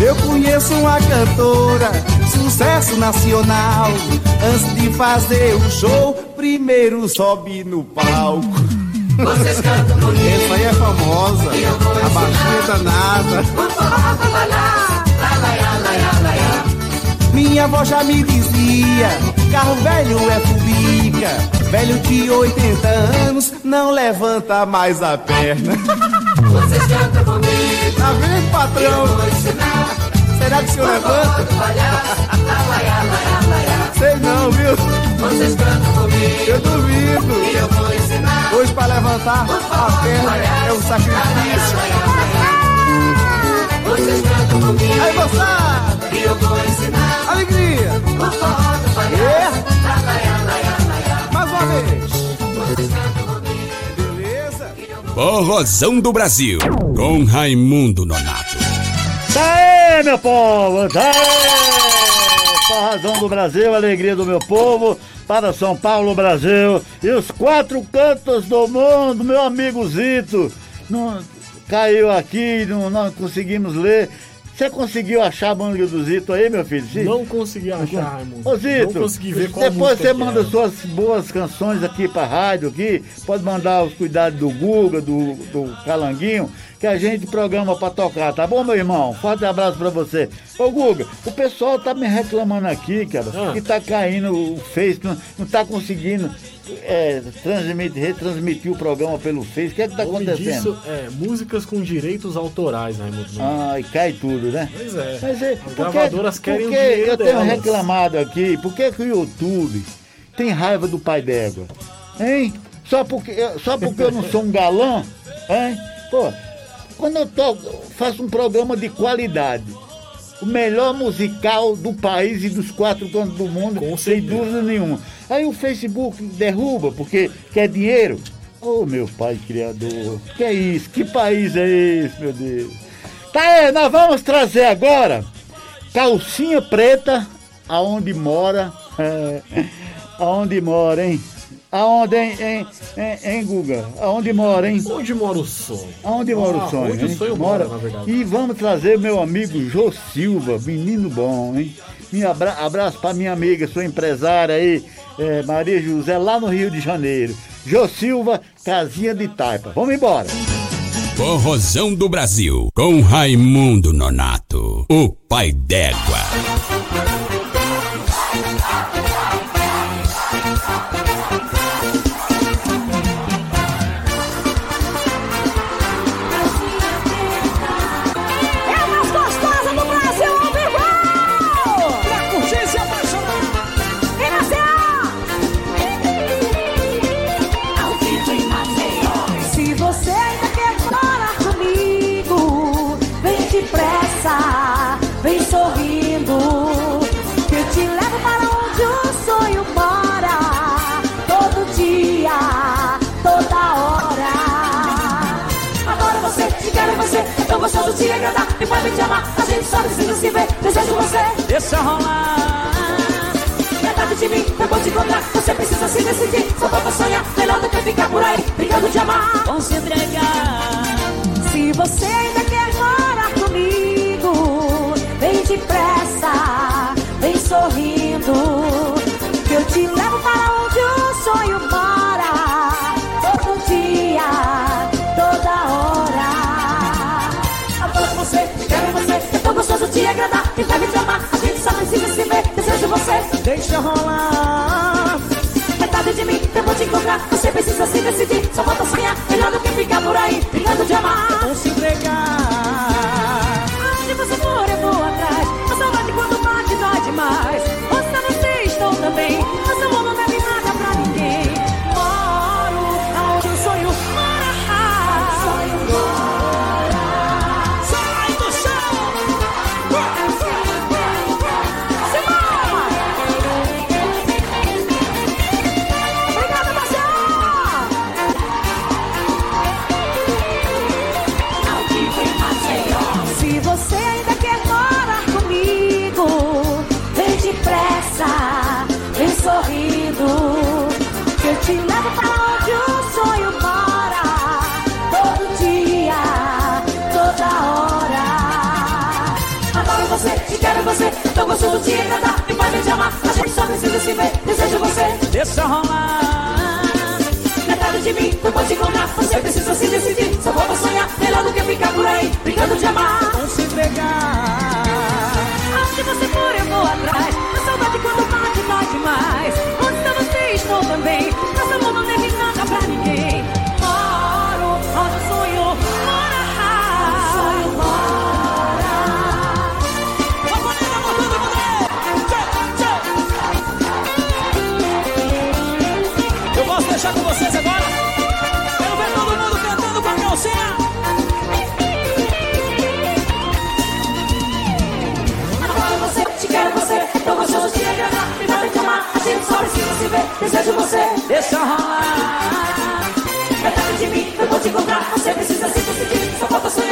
Eu conheço uma cantora, sucesso nacional. Antes de fazer o show, primeiro sobe no palco. Vocês cantam comigo. Essa aí é famosa, a baixinha danada. O forró. Minha avó já me dizia, carro velho é fubica. Velho de 80 anos não levanta mais a perna. Vocês cantam comigo. Tá vendo, patrão? Será que o senhor levanta? Sei não, viu? Vocês cantam comigo. Eu duvido. E eu vou ensinar Hoje pra levantar a perna é um sacrifício. Vocês cantam comigo. Aí, moçada! E eu vou ensinar Alegria! o forró do palhaço. É? Mais uma vez! Vocês cantam comigo. Beleza? Forrozão do Brasil, com Raimundo Nonato. Tá aí, meu povo! Tá aí! Forrazão do Brasil, alegria do meu povo, para São Paulo, Brasil e os quatro cantos do mundo, meu amigo Zito. Não, caiu aqui, não, não conseguimos ler. Você conseguiu achar a música do Zito aí, meu filho? Sim? Não consegui achar, Raimundo. Ô Zito, não consegui ver qual depois você manda era. suas boas canções aqui pra rádio aqui, pode mandar os cuidados do Guga, do, do Calanguinho, que a gente programa pra tocar, tá bom, meu irmão? Forte abraço pra você. Ô Guga, o pessoal tá me reclamando aqui, cara, Ah. que tá caindo o Face, não, não tá conseguindo é, transmitir, retransmitir o programa pelo Face. O que é que tá nome acontecendo? disso é músicas com direitos autorais, Raimundo. Ai, cai tudo, né? Pois é. Mas é, As por que- gravadoras querem por o dinheiro eu tenho delas. reclamado aqui, por que, que o YouTube tem raiva do pai d'égua? Hein? Só porque, só porque eu não sou um galã? Hein? Pô, quando eu toco, faço um programa de qualidade, o melhor musical do país e dos quatro cantos do mundo, sem dúvida nenhuma. Aí o Facebook derruba porque quer dinheiro. Ô meu pai criador, que é isso? Que país é esse, meu Deus? Tá aí, nós vamos trazer agora calcinha preta, aonde mora, é, aonde mora, hein? Aonde, hein, hein, hein, hein, Guga? Aonde mora, hein? Onde mora o sonho? Aonde mora Ah, o sonho? onde o hein? sonho mora, na verdade. E vamos trazer meu amigo Jô Silva, menino bom, hein? Minha abra abraço pra minha amiga, sua empresária aí, é, Maria José, lá no Rio de Janeiro. Jô Silva, casinha de taipa. Vamos embora. Forrozão do Brasil, com Raimundo Nonato, o pai d'égua. Agradar e pode te amar. A gente só precisa se ver, desejo você. Deixa rolar. Metade de mim, eu vou te encontrar. Você precisa se decidir, só falta sonhar. Melhor do que ficar por aí, brincando de amar. Vamos se entregar. Se você ainda quer morar comigo, vem depressa, vem sorrindo. Que eu te levo para onde o sonho mora. Te agradar e deve te amar. A gente só precisa se ver, desejo você. Deixa rolar. Metade de mim, eu vou te encontrar. Você precisa se decidir, só falta sonhar. Melhor do que ficar por aí, brincando de amar. Vou se entregar. você ainda quer morar comigo. Vem depressa, vem sorrindo. Que eu te levo para onde o sonho mora. Todo dia, toda hora. Adoro você, te quero você. Tô gostoso de agradar. Me faz me amar. A gente só precisa se ver. Desejo você. Deixa rolar. Metade de mim, encontrar. Você precisa se decidir. Só vou sonhar, melhor do que ficar por aí, brincando de amar. Não se entregar. Onde você for, eu vou atrás. Desejo você. Deixa rolar. Metade de mim, eu vou te encontrar. Você precisa se decidir. Só falta sonhar.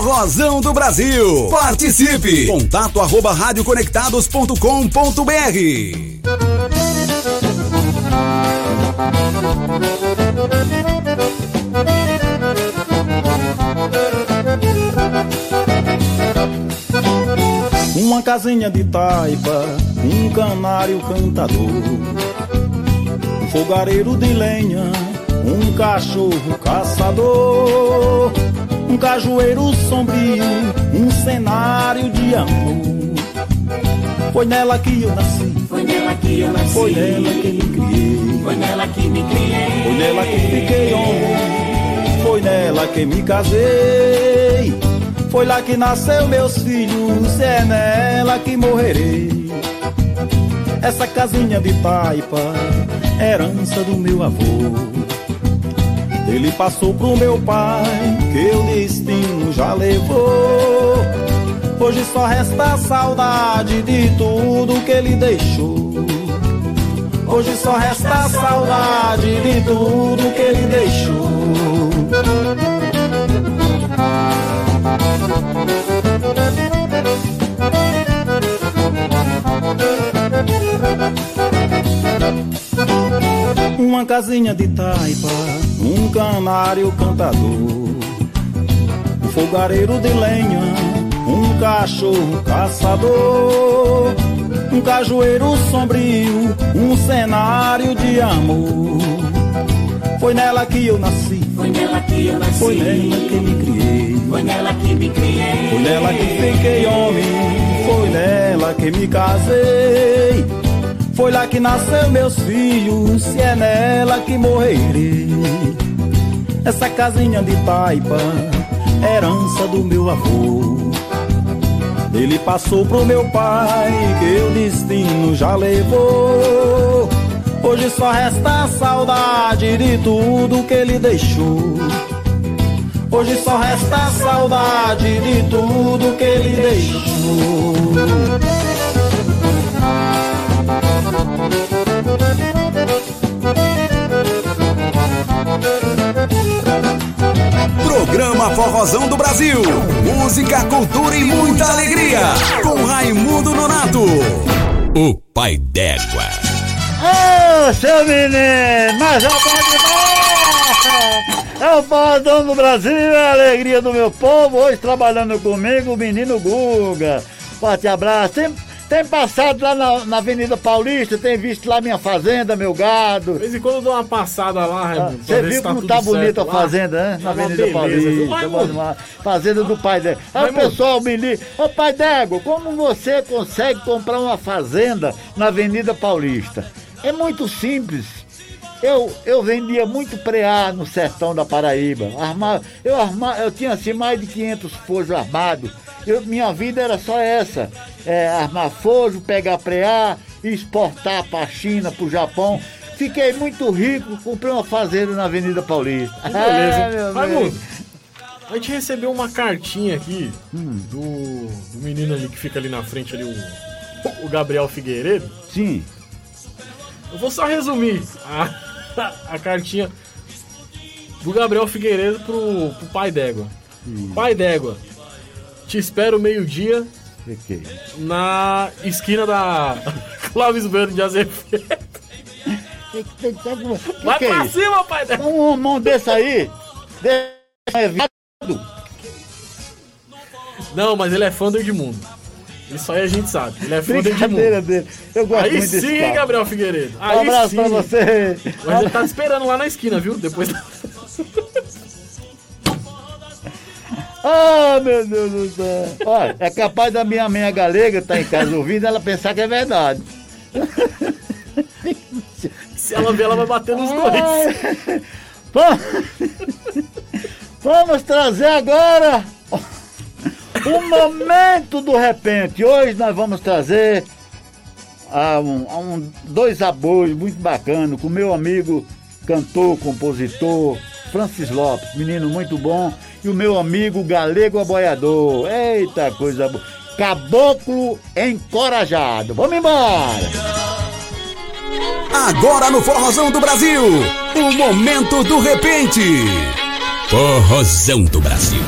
Forrozão do Brasil. Participe! Contato arroba radioconectados.com.br Uma casinha de taipa, um canário cantador, um fogareiro de lenha, um cachorro caçador, um cajueiro sombrio, um cenário de amor. Foi nela que eu nasci, Foi nela que eu nasci. foi nela que me criei, Foi nela que me criei. foi nela que fiquei homem, foi nela que me casei. Foi lá que nasceu meus filhos, é nela que morrerei. Essa casinha de taipa, herança do meu avô. Ele passou pro meu pai, que o destino já levou. Hoje só resta saudade de tudo que ele deixou. Hoje só resta saudade de tudo que ele deixou. Uma casinha de taipa, um canário cantador, um fogareiro de lenha, um cachorro caçador, um cajueiro sombrio, um cenário de amor. Foi nela que eu nasci, Foi nela que eu nasci. foi nela que me criei, Foi nela que me criei. foi nela que fiquei homem, foi nela que me casei. Foi lá que nasceu meus filhos, se é nela que morrerei. Essa casinha de taipa, herança do meu avô. Ele passou pro meu pai, que o destino já levou. Hoje só resta saudade de tudo que ele deixou. Hoje só resta saudade de tudo que ele deixou. Programa Forrozão do Brasil. Música, cultura e muita alegria. Com Raimundo Nonato. O pai d'égua. Ô, seu menino, mas é bom demais! É o Forrozão do Brasil, é a alegria do meu povo. Hoje trabalhando comigo, o menino Guga. Forte abraço. Tem, tem passado lá na, na Avenida Paulista, tem visto lá minha fazenda, meu gado. De vez em quando eu dou uma passada lá, Raimundo. pra Você viu se como tudo tá bonita a fazenda, né? Na Tá uma Avenida beleza? Paulista. Raimundo. Fazenda do pai dela. Aí o Raimundo. pessoal me liga, ô pai Dego, como você consegue comprar uma fazenda na Avenida Paulista? É muito simples. Eu, eu vendia muito preá no sertão da Paraíba. Armava, eu, arma, eu tinha assim mais de 500 fojos armados. Eu, minha vida era só essa: é, armar fojo, pegar preá, exportar para a China, para o Japão. Fiquei muito rico, comprei uma fazenda na Avenida Paulista. Que beleza. É, meu Raimundo, Deus. A gente recebeu uma cartinha aqui do, do menino ali que fica ali na frente ali, o, o Gabriel Figueiredo. Sim. Eu vou só resumir a, a cartinha do Gabriel Figueiredo pro, pro pai d'égua. Pai d'égua, te espero meio-dia Que na esquina da Clóvis Bueno de Azevedo. Vai que é pra isso? cima, pai d'égua. Um mão desse aí. Desse é viado. Não, mas ele é fã do Edmundo. Isso aí a gente sabe. Ele é Brincadeira Edmundo. dele. Eu gosto Aí muito sim, cara. Gabriel Figueiredo. Um Aí abraço sim. pra você. Mas ele tá te esperando lá na esquina, viu? Depois da... Ah, meu Deus do céu. Olha, é capaz da minha mãe galega estar em casa ouvindo ela pensar que é verdade. Se ela ver, ela vai bater nos dois. Vamos trazer agora o momento do repente. Hoje nós vamos trazer ah, um, ah, um- dois aboios muito bacanas com meu amigo cantor, compositor Francis Lopes, menino muito bom, e o meu amigo Galego Aboiador. Eita coisa boa. Caboclo encorajado. Vamos embora! Agora no Forrozão do Brasil, o momento do repente. Forrozão do Brasil.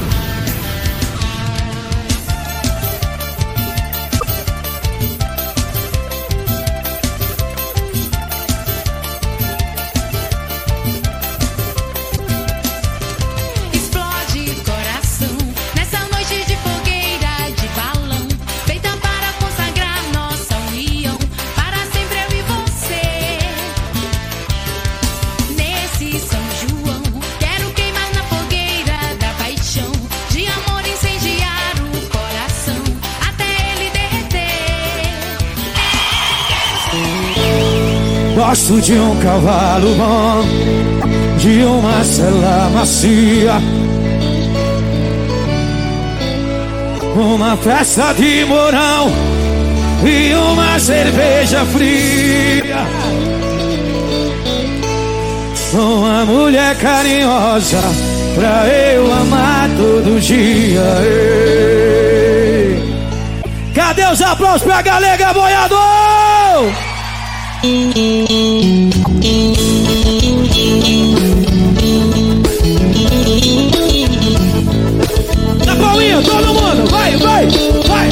Gosto de um cavalo bom, de uma cela macia. Uma festa de morão e uma cerveja fria. Uma mulher carinhosa pra eu amar todo dia. Ei. Cadê os aplausos pra Galega Boiador? Na palminha, todo mundo, vai, vai, vai.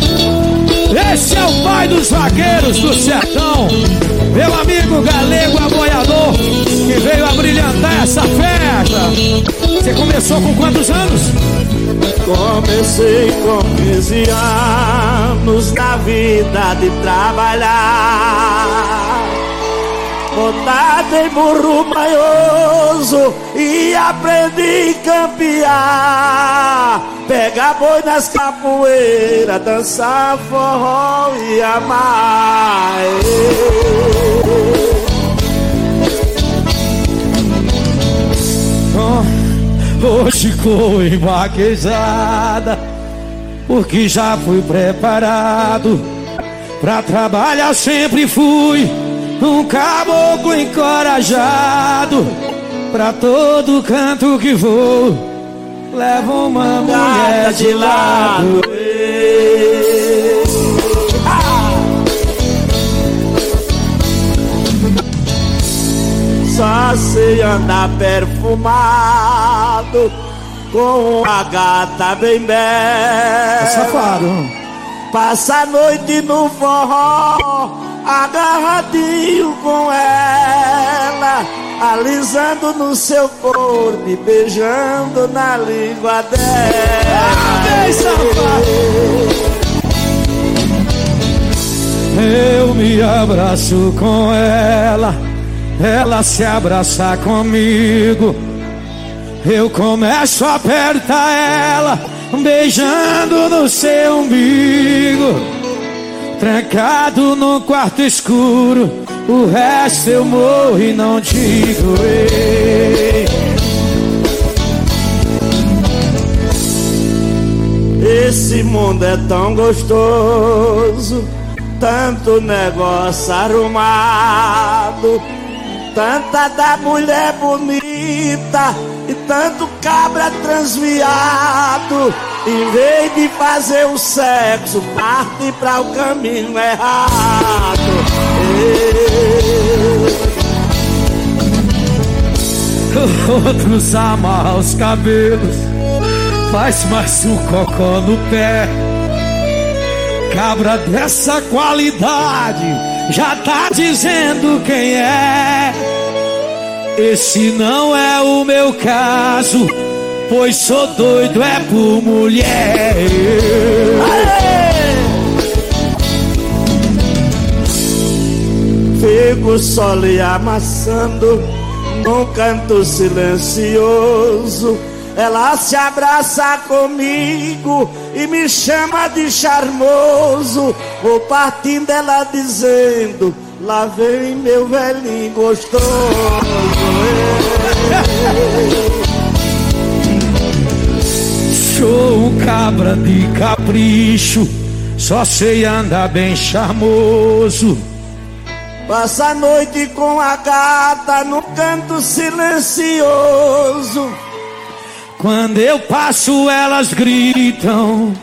Esse é o pai dos vaqueiros do sertão, meu amigo galego aboiador, que veio a brilhantar essa festa. Você começou com quantos anos? Comecei com 15 anos na vida de trabalhar. Montado em burro maioso e aprendi a campear. Pegar boi nas capoeiras, dançar forró e amar. Oh, Hoje ficou embaquejada, porque já fui preparado. Pra trabalhar sempre fui um caboclo encorajado. Pra todo canto que vou, levo uma mulher de lado. Só sei andar perfumado com uma gata bem bela. safado. Passa a noite no forró, agarradinho com ela, alisando no seu corpo e beijando na língua dela. Eu me abraço com ela, ela se abraça comigo. Eu começo a apertar ela, beijando no seu umbigo. Trancado num quarto escuro, o resto eu morro e não digo. Ei. Esse mundo é tão gostoso, tanto negócio arrumado, tanta da mulher bonita e tanto cabra transviado. Em vez de fazer o sexo, parte para o caminho errado. Outros amarram os cabelos, faz mais um cocô no pé. Cabra dessa qualidade já tá dizendo quem é. Esse não é o meu caso, pois sou doido é por mulher. Fico só lhe amassando num canto silencioso. Ela se abraça comigo e me chama de charmoso. Vou partindo ela dizendo: Lá vem meu velhinho gostoso. Sou cabra de capricho, só sei andar bem charmoso. Passa a noite com a gata no canto silencioso. Quando eu passo, elas gritam.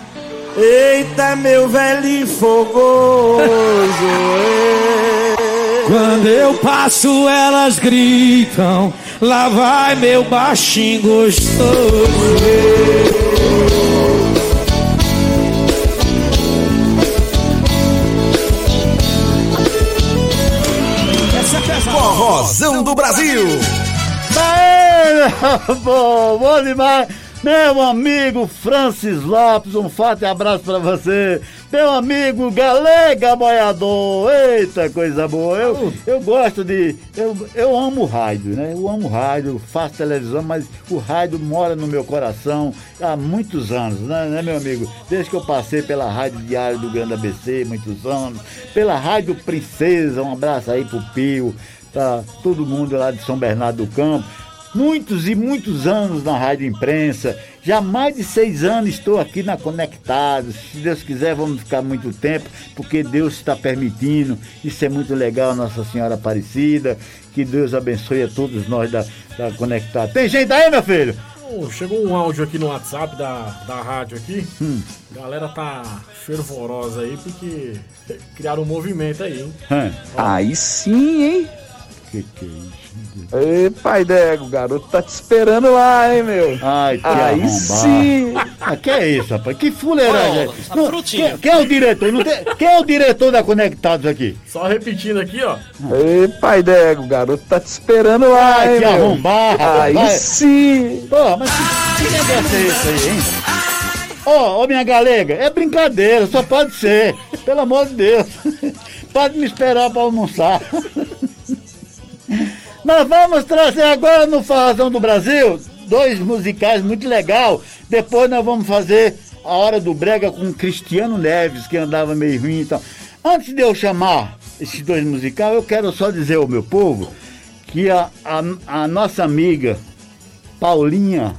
Eita, meu velho fogoso. Quando eu passo, elas gritam. Lá vai meu baixinho gostoso. Forrozão do Brasil. Bom, bom demais. Meu amigo Francis Lopes, um forte abraço pra você. Meu amigo Galega Boiador, eita coisa boa. Eu, eu gosto de. Eu, eu amo o rádio, né? Eu amo o rádio, faço televisão, mas o rádio mora no meu coração há muitos anos, né, né, meu amigo? Desde que eu passei pela Rádio Diário do Grande ABC, muitos anos, pela Rádio Princesa, um abraço aí pro Pio, pra todo mundo lá de São Bernardo do Campo muitos e muitos anos na Rádio Imprensa. Já mais de seis anos estou aqui na Conectados. Se Deus quiser, vamos ficar muito tempo, porque Deus está permitindo. Isso é muito legal, Nossa Senhora Aparecida. Que Deus abençoe a todos nós da, da Conectados. Tem gente aí, meu filho? Oh, chegou um áudio aqui no WhatsApp da, da rádio aqui. Hum. A galera tá fervorosa aí porque criaram um movimento aí, hein? Aí sim, hein? Que que é isso? Ei, pai Dego, o garoto tá te esperando lá, hein, meu? Ai, que Aí arrombado. sim. Ah, que é isso, rapaz? Que fuleiragem. É? Não, quem, quem é o diretor? Não tem- quem é o diretor da Conectados aqui? Só repetindo aqui, ó. Ei, pai Dego, o garoto tá te esperando lá, Ai, hein, que meu? arrombado. Aí vai. sim. Pô, mas que, que negócio é esse aí, hein? Ô, ô, minha galega, é brincadeira, só pode ser. Pelo amor de Deus. Pode me esperar pra almoçar. Nós vamos trazer agora no Farrazão do Brasil dois musicais muito legal. Depois nós vamos fazer a Hora do Brega com Cristiano Neves, que andava meio ruim e tal. Antes de eu chamar esses dois musicais, eu quero só dizer ao meu povo que a, a, a nossa amiga Paulinha,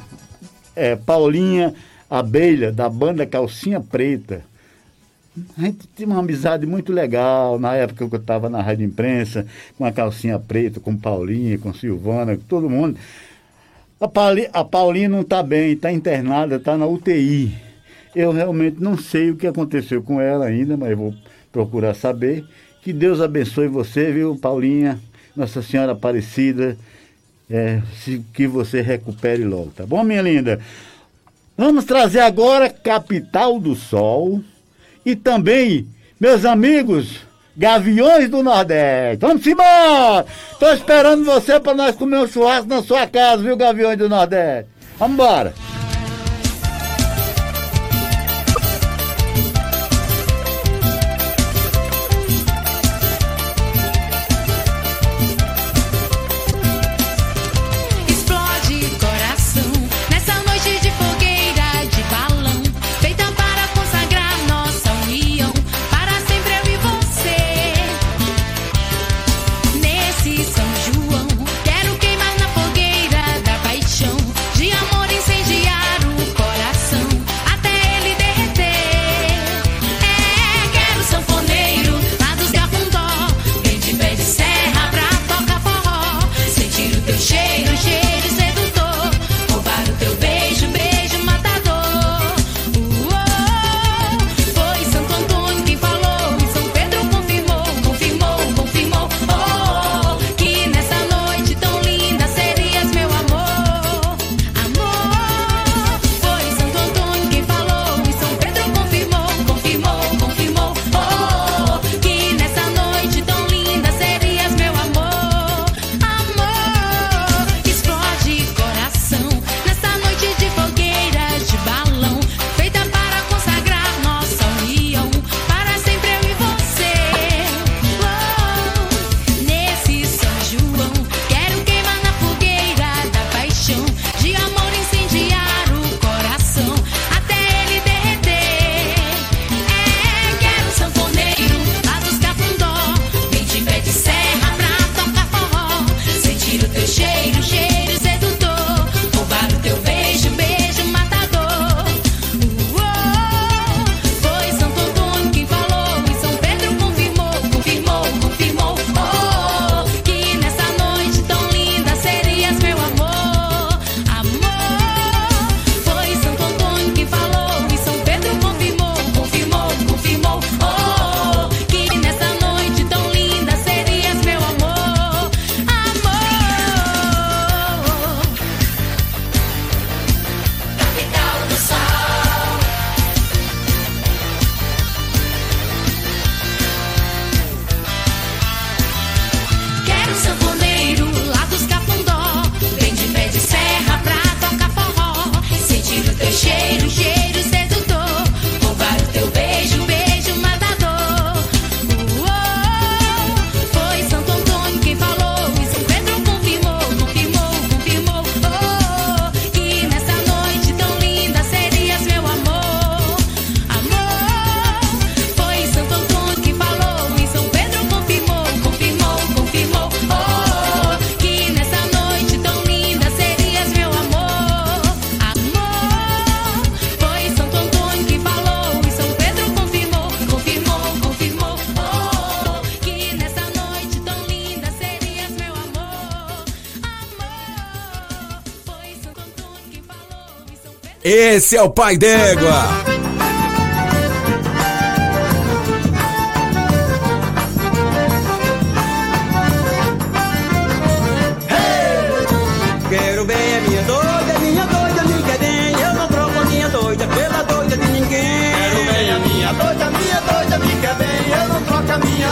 é, Paulinha Abelha, da banda Calcinha Preta, a gente tinha uma amizade muito legal na época que eu estava na Rádio Imprensa, com a calcinha preta, com Paulinha, com Silvana, com todo mundo. A, Pauli, a Paulinha não está bem, está internada, está na UTI. Eu realmente não sei o que aconteceu com ela ainda, mas vou procurar saber. Que Deus abençoe você, viu, Paulinha? Nossa Senhora Aparecida, é, que você recupere logo, tá bom, minha linda? Vamos trazer agora Capital do Sol e também, meus amigos, Gaviões do Nordeste. Vamos embora! Tô esperando você para nós comer um churrasco na sua casa, viu, Gaviões do Nordeste? Vamos embora!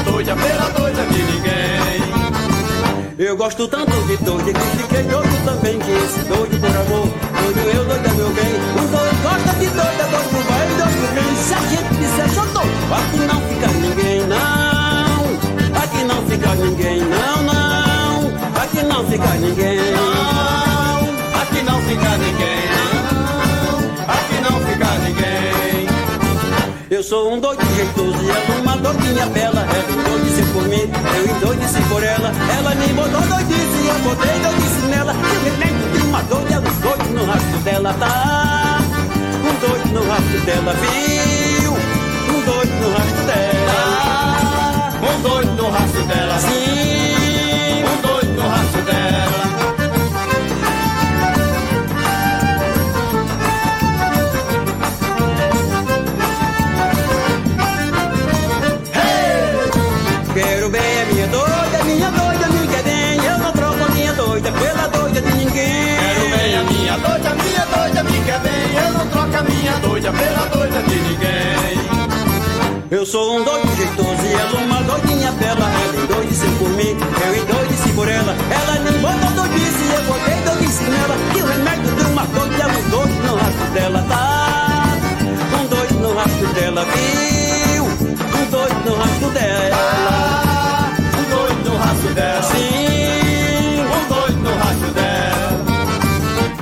Doida pela doida de ninguém. Eu gosto tanto de sou um doido jeitoso e ela uma doidinha bela. Ela endoidice por mim, eu endoidice por ela. Ela me botou doidice e eu botei doidice nela. E o remédio de uma doida, um doido no rastro dela tá. Um doido no rastro dela, viu? Um doido no rastro dela. Um doido no rastro dela. Sim. Doida pela doida de ninguém. Eu sou um doido jeitoso e ela uma doidinha bela. Ela endoidice por mim, eu endoidice por ela. Ela me botou doidice e eu botei doidice nela. E o remédio de uma doida é um doido no rastro dela, tá? Um doido no rastro dela, viu? Um doido no rastro dela. Um doido no rastro dela. Sim. Um doido no rastro dela.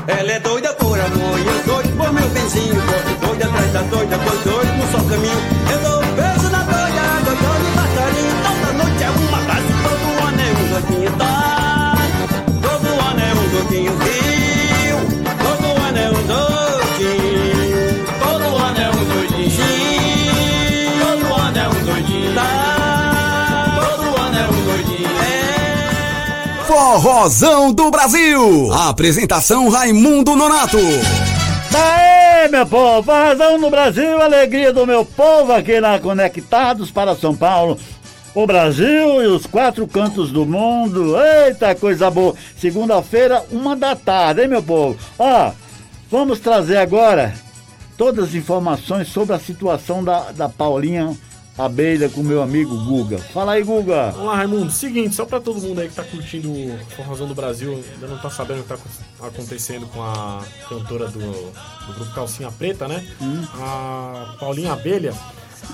Ela é doida por amor e eu doido por meu benzinho. Doida atrás da doida, doido, doido no só caminho. Eu dou um beijo na doida, doidão de passarinho. Toda noite é uma taça, todo ano é um doidinho, tá? Todo ano é um doidinho, viu? Todo ano é um doidinho. Todo ano é um doidinho. Todo ano é um doidinho. Tá. Todo ano é um doidinho. Forrozão do Brasil. Apresentação Raimundo Nonato. Daí, meu povo, razão no Brasil, alegria do meu povo aqui na Conectados para São Paulo. O Brasil e os quatro cantos do mundo. Eita, coisa boa. Segunda-feira, uma da tarde, hein, meu povo? Ó, vamos trazer agora todas as informações sobre a situação da, da Paulinha Abelha com meu amigo Guga. Fala aí, Guga. Olá, Raimundo. Seguinte, só pra todo mundo aí que tá curtindo o Forrozão do Brasil, ainda não tá sabendo o que tá acon- acontecendo com a cantora do, do grupo Calcinha Preta, né? A Paulinha Abelha.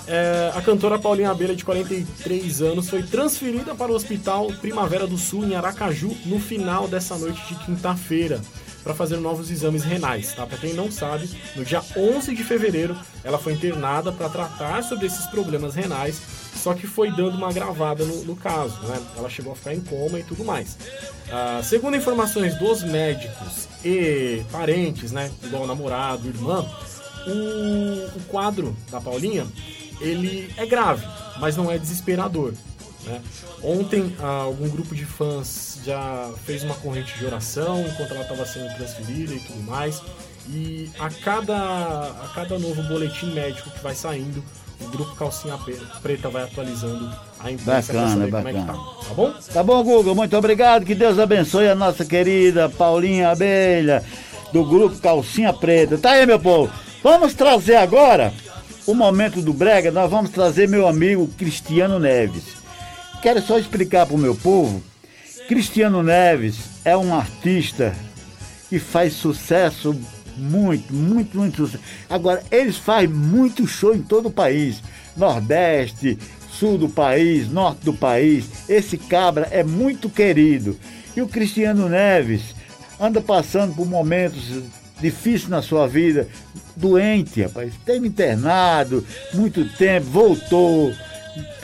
É, a cantora Paulinha Abelha, de 43 anos, foi transferida para o Hospital Primavera do Sul, em Aracaju, no final dessa noite de quinta-feira, para fazer novos exames renais, tá? Para quem não sabe, no dia 11 de fevereiro, ela foi internada para tratar sobre esses problemas renais, só que foi dando uma agravada no, no caso, né? Ela chegou a ficar em coma e tudo mais. Ah, segundo informações dos médicos e parentes, né? Igual namorado, irmã, o, o quadro da Paulinha, ele é grave, mas não é desesperador. Né? Ontem, ah, algum grupo de fãs já fez uma corrente de oração enquanto ela estava sendo transferida e tudo mais. E a cada, a cada novo boletim médico que vai saindo, o grupo Calcinha Preta vai atualizando a imprensa Bacana, é que bacana. tá. Tá bom? Tá bom, Guga, muito obrigado. Que Deus abençoe a nossa querida Paulinha Abelha, do grupo Calcinha Preta. Tá aí, meu povo. Vamos trazer agora o momento do Brega. Nós vamos trazer meu amigo Cristiano Neves. Quero só explicar pro meu povo. Cristiano Neves é um artista que faz sucesso muito, muito, muito sucesso. Agora, eles fazem muito show em todo o país. Nordeste, sul do país, norte do país. Esse cabra é muito querido. E o Cristiano Neves anda passando por momentos difíceis na sua vida. Doente, rapaz. Esteve internado muito tempo, voltou.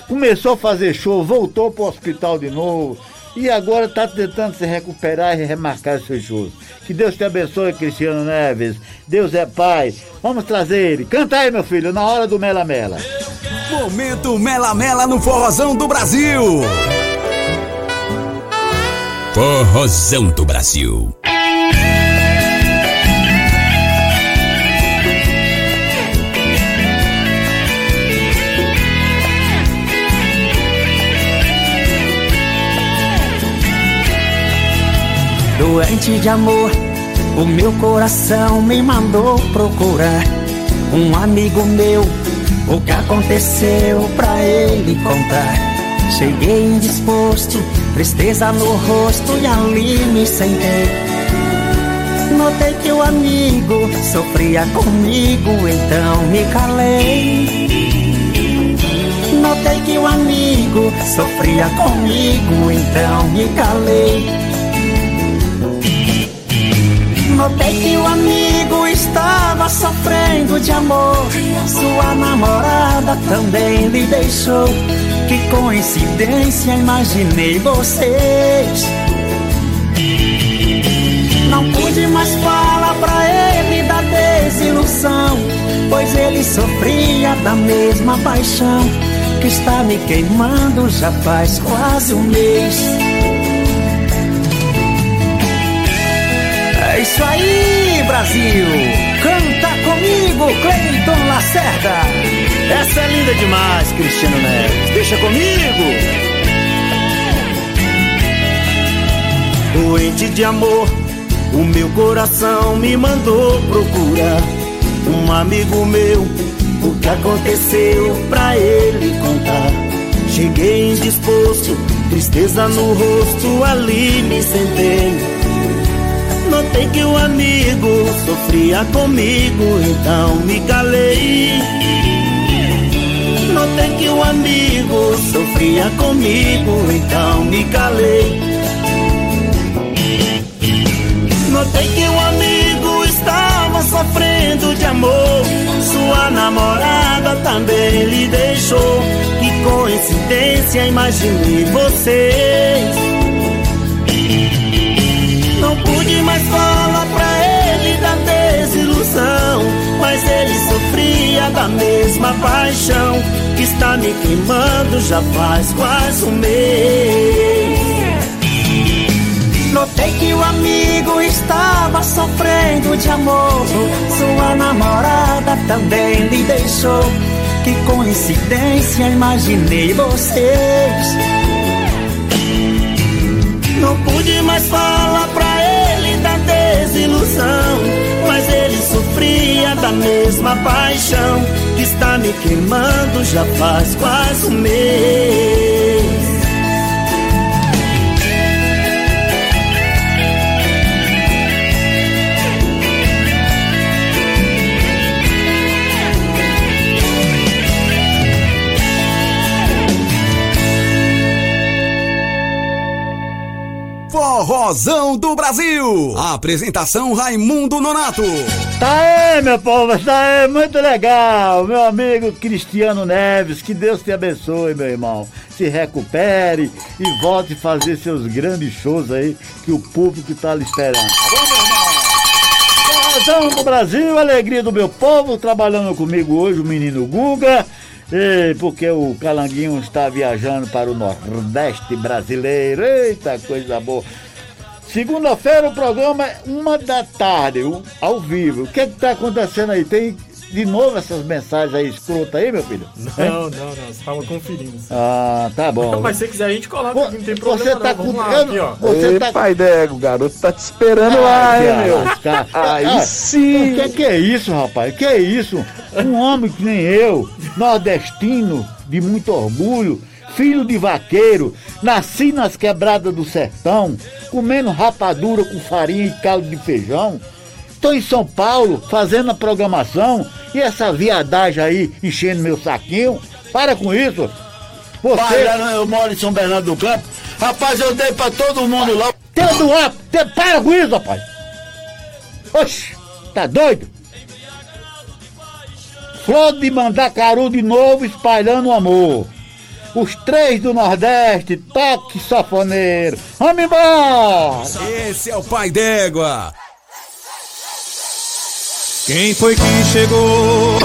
Começou a fazer show, voltou para o hospital de novo. E agora está tentando se recuperar e remarcar seus shows. Que Deus te abençoe, Cristiano Neves. Deus é Pai. Vamos trazer ele. Canta aí, meu filho, na hora do Mela Mela. Momento Mela Mela no Forrozão do Brasil. Forrozão do Brasil. Doente de amor, o meu coração me mandou procurar um amigo meu. O que aconteceu pra ele contar? Cheguei indisposto, tristeza no rosto e ali me sentei. Notei que o amigo sofria comigo, então me calei. Notei que o amigo sofria comigo, então me calei. Notei que o amigo estava sofrendo de amor. Sua namorada também lhe deixou. Que coincidência, imaginei vocês. Não pude mais falar pra ele da desilusão, pois ele sofria da mesma paixão que está me queimando já faz quase um mês. Isso aí, Brasil! Canta comigo, Cleiton Lacerda! Essa é linda demais, Cristiano Neves. Deixa comigo! Doente de amor, o meu coração me mandou procurar um amigo meu. O que aconteceu pra ele contar? Cheguei indisposto, tristeza no rosto, ali me sentei. Notei que o amigo sofria comigo, então me calei. Notei que o amigo sofria comigo, então me calei. Notei que o amigo estava sofrendo de amor. Sua namorada também lhe deixou. Que coincidência, imaginei vocês. Mais falar pra ele da desilusão. Mas ele sofria da mesma paixão. Que está me queimando já faz quase um mês. Notei que o amigo estava sofrendo de amor. Sua namorada também lhe deixou. Que coincidência, imaginei vocês. Não pude mais falar pra desilusão. Mas ele sofria da mesma paixão. Que está me queimando já faz quase um mês. Forrozão do Brasil. Apresentação Raimundo Nonato. Tá aí, meu povo, tá aí, muito legal. Meu amigo Cristiano Neves, que Deus te abençoe, meu irmão. Se recupere e volte a fazer seus grandes shows aí, que o público tá lhe esperando. Tá? Forrozão do Brasil, alegria do meu povo, trabalhando comigo hoje o menino Guga. Porque o Calanguinho está viajando para o Nordeste brasileiro. Eita, coisa boa. Segunda-feira o programa é uma da tarde, ao vivo. O que está acontecendo aí? Tem de novo essas mensagens aí escrotas aí, meu filho? Hein? Não, não, não. Você tava conferindo. Ah, tá bom. Não, mas se você quiser, a gente coloca aqui, não tem problema. você tá não. Vamos com- lá, eu aqui, ó. Você Ei, tá- pai d'égua, o garoto tá te esperando Ah, lá, hein, que meu? lascar. Aí Ah, sim. O que, que é isso, rapaz? Que é isso? Um homem que nem eu, nordestino, de muito orgulho, filho de vaqueiro, nasci nas quebradas do sertão, comendo rapadura com farinha e caldo de feijão. Tô em São Paulo fazendo a programação e essa viadagem aí enchendo meu saquinho. Para com isso. Você... Pai, eu moro em São Bernardo do Campo. Rapaz, eu dei pra todo mundo lá. Teu do ar, te- para com isso, rapaz! Oxi, tá doido? Flor de Mandacaru de novo espalhando o amor. Os três do Nordeste, toque safoneiro. Vamos embora! Esse é o pai d'égua. Quem foi que chegou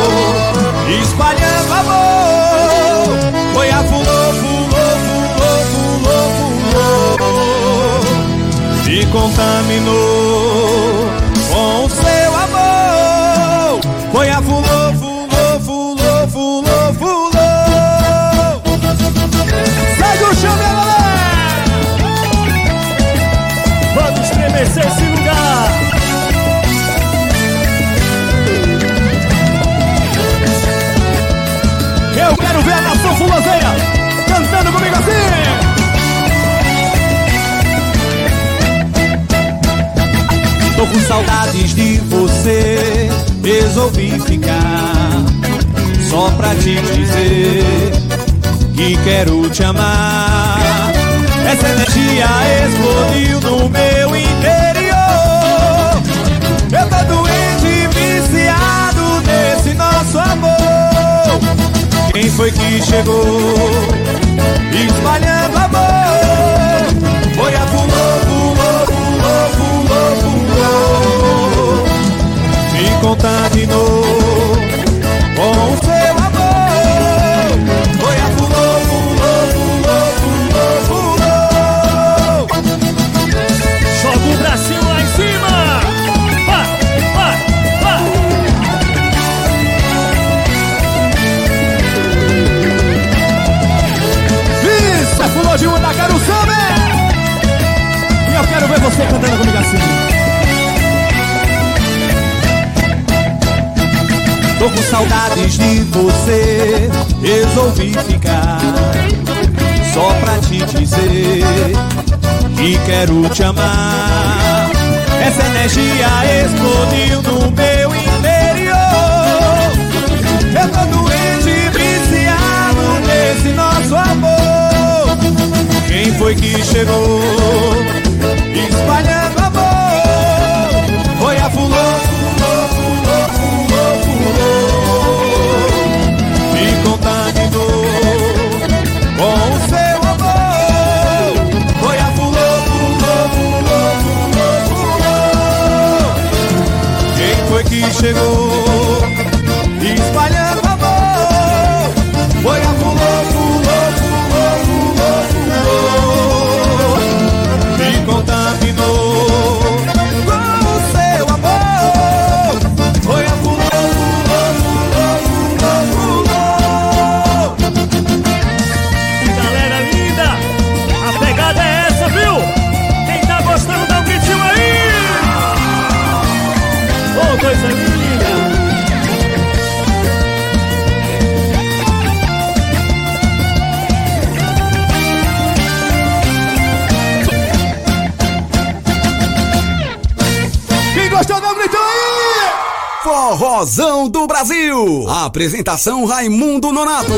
espalhando amor? Foi a fulô, fulô, fulô, fulô, fulô E contaminou com saudades de você, resolvi ficar só pra te dizer que quero te amar. Essa energia explodiu no meu interior. Eu tô doente, viciado nesse nosso amor. Quem foi que chegou espalhando amor? Foi a fulô, fulô. Me contaminou com o seu amor. Foi a fulô, fulô, fulô, fulô, fulô. Joga o bracinho lá em cima! Vá, vá, vá! Isso, fulô de uma da Caruçame! Eu quero ver você cantando comigo assim. Tô com saudades de você, resolvi ficar só pra te dizer que quero te amar. Essa energia explodiu no meu interior. Eu tô doente, viciado nesse nosso amor. Quem foi que chegou espalhando amor? Foi a fulô, fulô, fulô, fulô, fulô. Me contaminou com o seu amor. Foi a fulô, fulô, fulô, fulô, fulô. Quem foi que chegou Forrozão do Brasil. Apresentação Raimundo Nonato.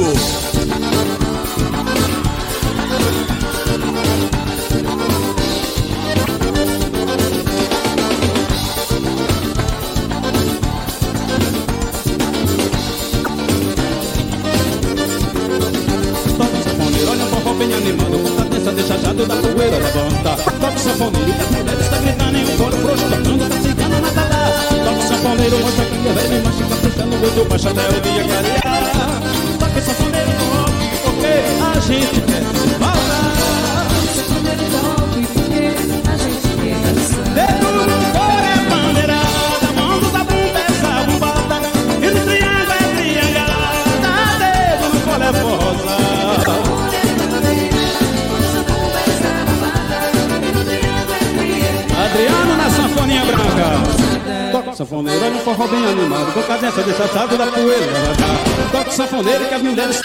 Sanfoneiro que as mulheres se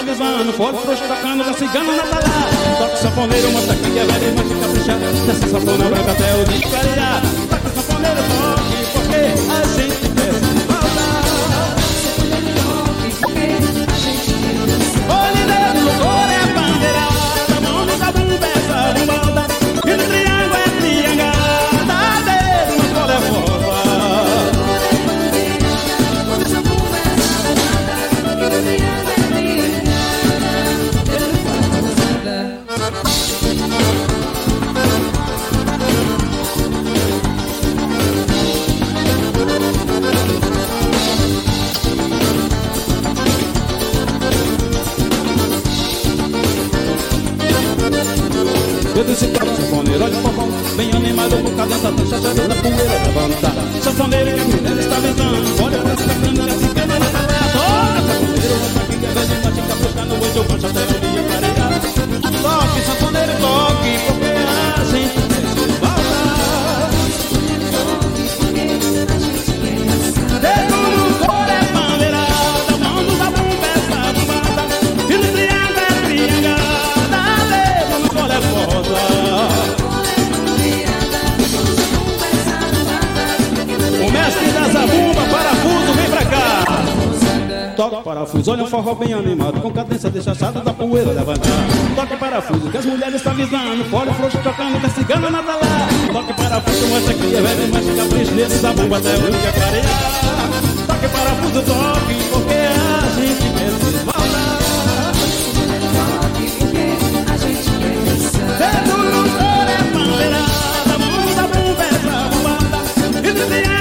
frouxo tocando da cigana na talá. Toca sanfoneiro, mostra que é velho, da bomba até o dia é Toque, para toque, porque a gente se Toque, porque a gente mesmo se do Dedo no é bandeirada, muda da bomba é pra bombada. E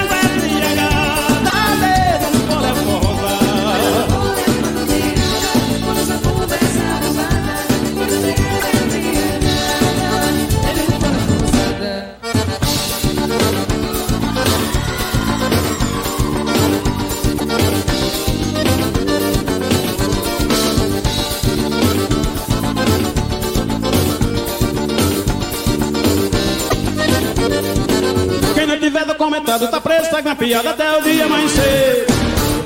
com a piada até o dia amanhecer.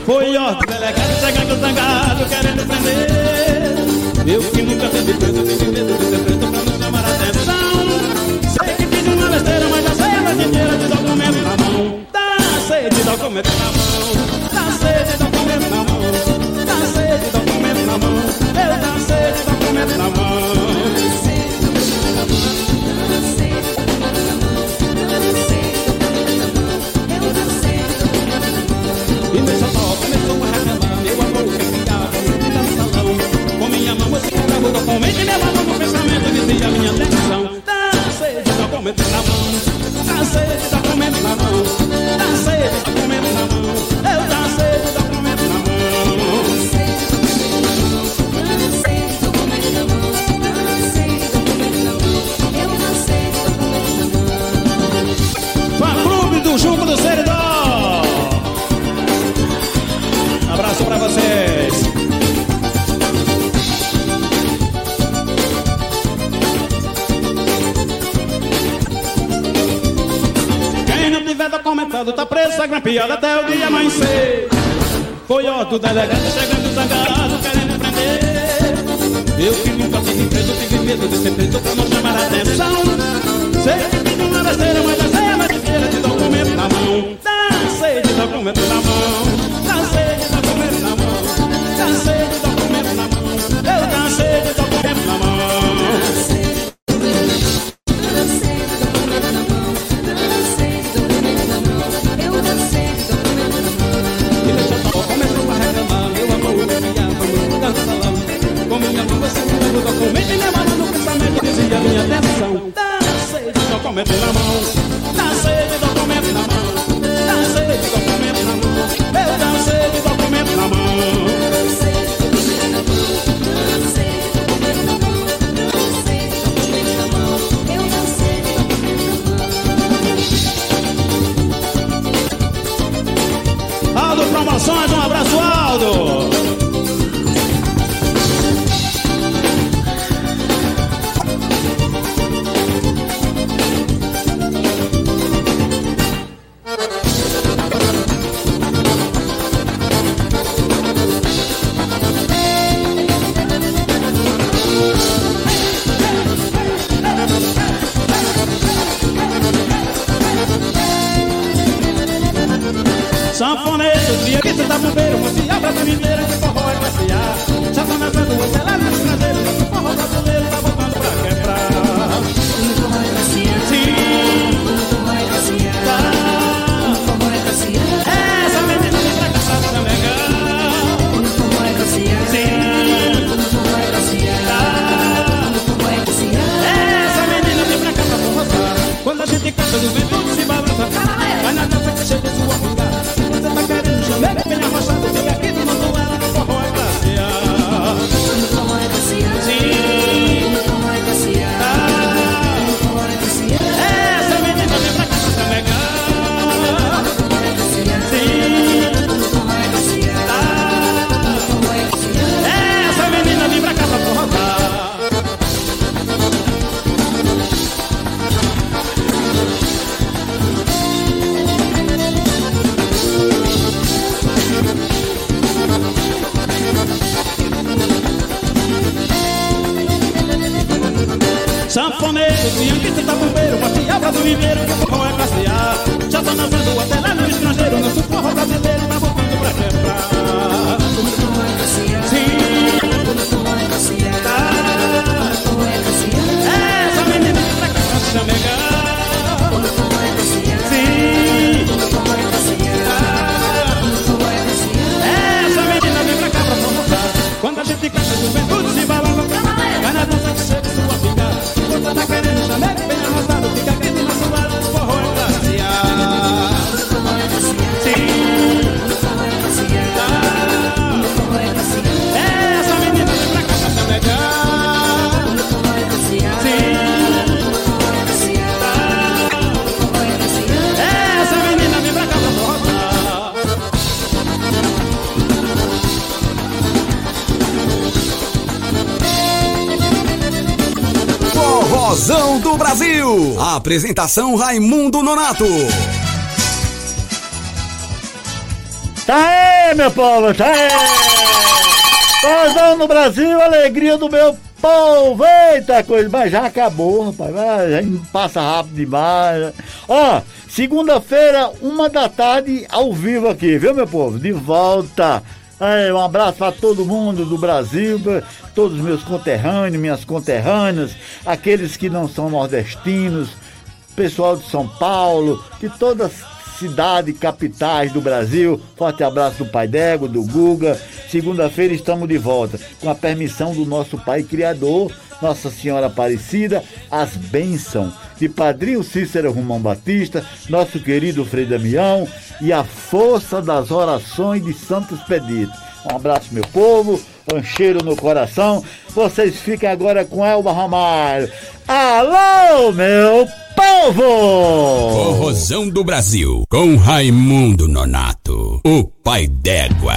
Foi ótimo delegado chegando zangado, querendo prender. Eu que nunca teve medo, tive medo de ser preso. essa piada até o dia amanhecer. Foi ó do delegado chegando zangarado, querendo prender. Eu que nunca tive preso, tive medo de ser preso pra não chamar a atenção. Sei que tudo não é besteira, mas só Apresentação Raimundo Nonato. Tá aí, meu povo, tá aí! Forrozão no Brasil, alegria do meu povo! Eita coisa, mas já acabou, rapaz, já passa rápido demais. Ó, segunda-feira, uma da tarde, ao vivo aqui, viu, meu povo? De volta. Aí, um abraço para todo mundo do Brasil, todos os meus conterrâneos, minhas conterrâneas, aqueles que não são nordestinos, pessoal de São Paulo, de todas as cidades, capitais do Brasil. Forte abraço do Pai Dego, do Guga. Segunda-feira estamos de volta, com a permissão do nosso Pai Criador, Nossa Senhora Aparecida, as bênçãos de Padrinho Cícero Romão Batista, nosso querido Frei Damião e a força das orações de Santos Pedidos. Um abraço, meu povo, um cheiro no coração. Vocês fiquem agora com Elba Ramalho. Alô, meu povo! Forrozão do Brasil, com Raimundo Nonato, o pai d'égua.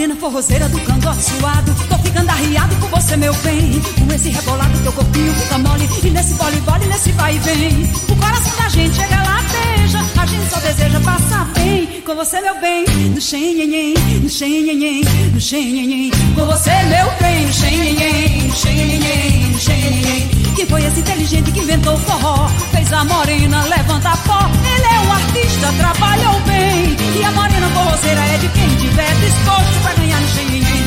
Morena forrozeira do cangote suado Tô ficando arriado com você, meu bem. Com esse rebolado teu corpinho fica mole. E nesse vole-vole, nesse vai e vem. O coração da gente chega lateja A gente só deseja passar bem. Com você, meu bem. No xenhenhen, no xenhenhen, no xenhenhen Com você, meu bem. No xenhenhen, no xenhenhen, no xenhenhen Foi esse inteligente que inventou forró. Fez a morena levantar pó. Ele é um artista, trabalhou bem. E a morena forrozeira é de quem tiver disposto pra ganhar no xenhenhen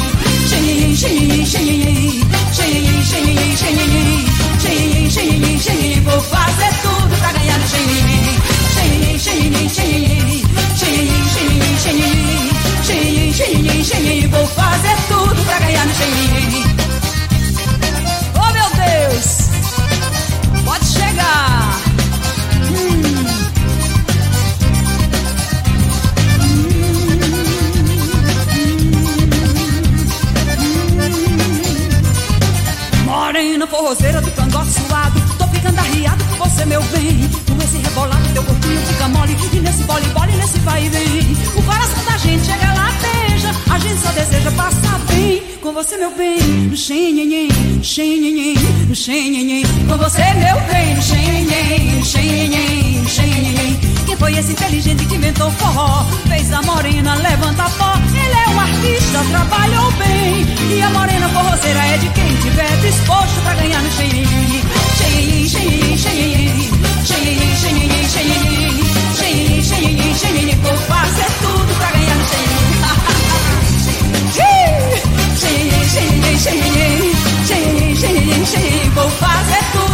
Xenhenhen, xenhenhen, xenhenhen Xenhenhen, xenhenhen, xenhenhen Xenhenhen, xenhenhen, xenhenhen Vou fazer tudo pra ganhar no xenhenhen Xenhenhen, xenhenhen, xenhenhen Xenhenhen, xenhenhen, xenhenhen Xenhenhen, xenhenhen, xenhenhen Vou fazer tudo pra ganhar no xenhenhen Pode chegar! Morena forrozeira do cangote suado Tô ficando arriado com você, meu bem Com esse rebolado, teu corpinho fica mole. E nesse vole-vole, nesse vai e vem. O coração da gente chega lateja A gente só deseja passar bem Com você, meu bem. No xenhenhen, no xenhenhen, no xenhenhen Com você, meu bem No xenhenhen, no xenhenhen, no xenhenhen foi esse inteligente que inventou forró. Fez a morena levantar pó. Ele é um artista, trabalhou bem. E a morena forroceira é de quem tiver disposto pra ganhar no xeriri Xeriri, xeriri, xeriri Xeriri, xeriri, xeriri Xeriri, xeriri, xeriri Vou fazer tudo pra ganhar no xeriri Xeriri, xeriri, xeriri Xeriri, xeriri, xeriri Vou fazer tudo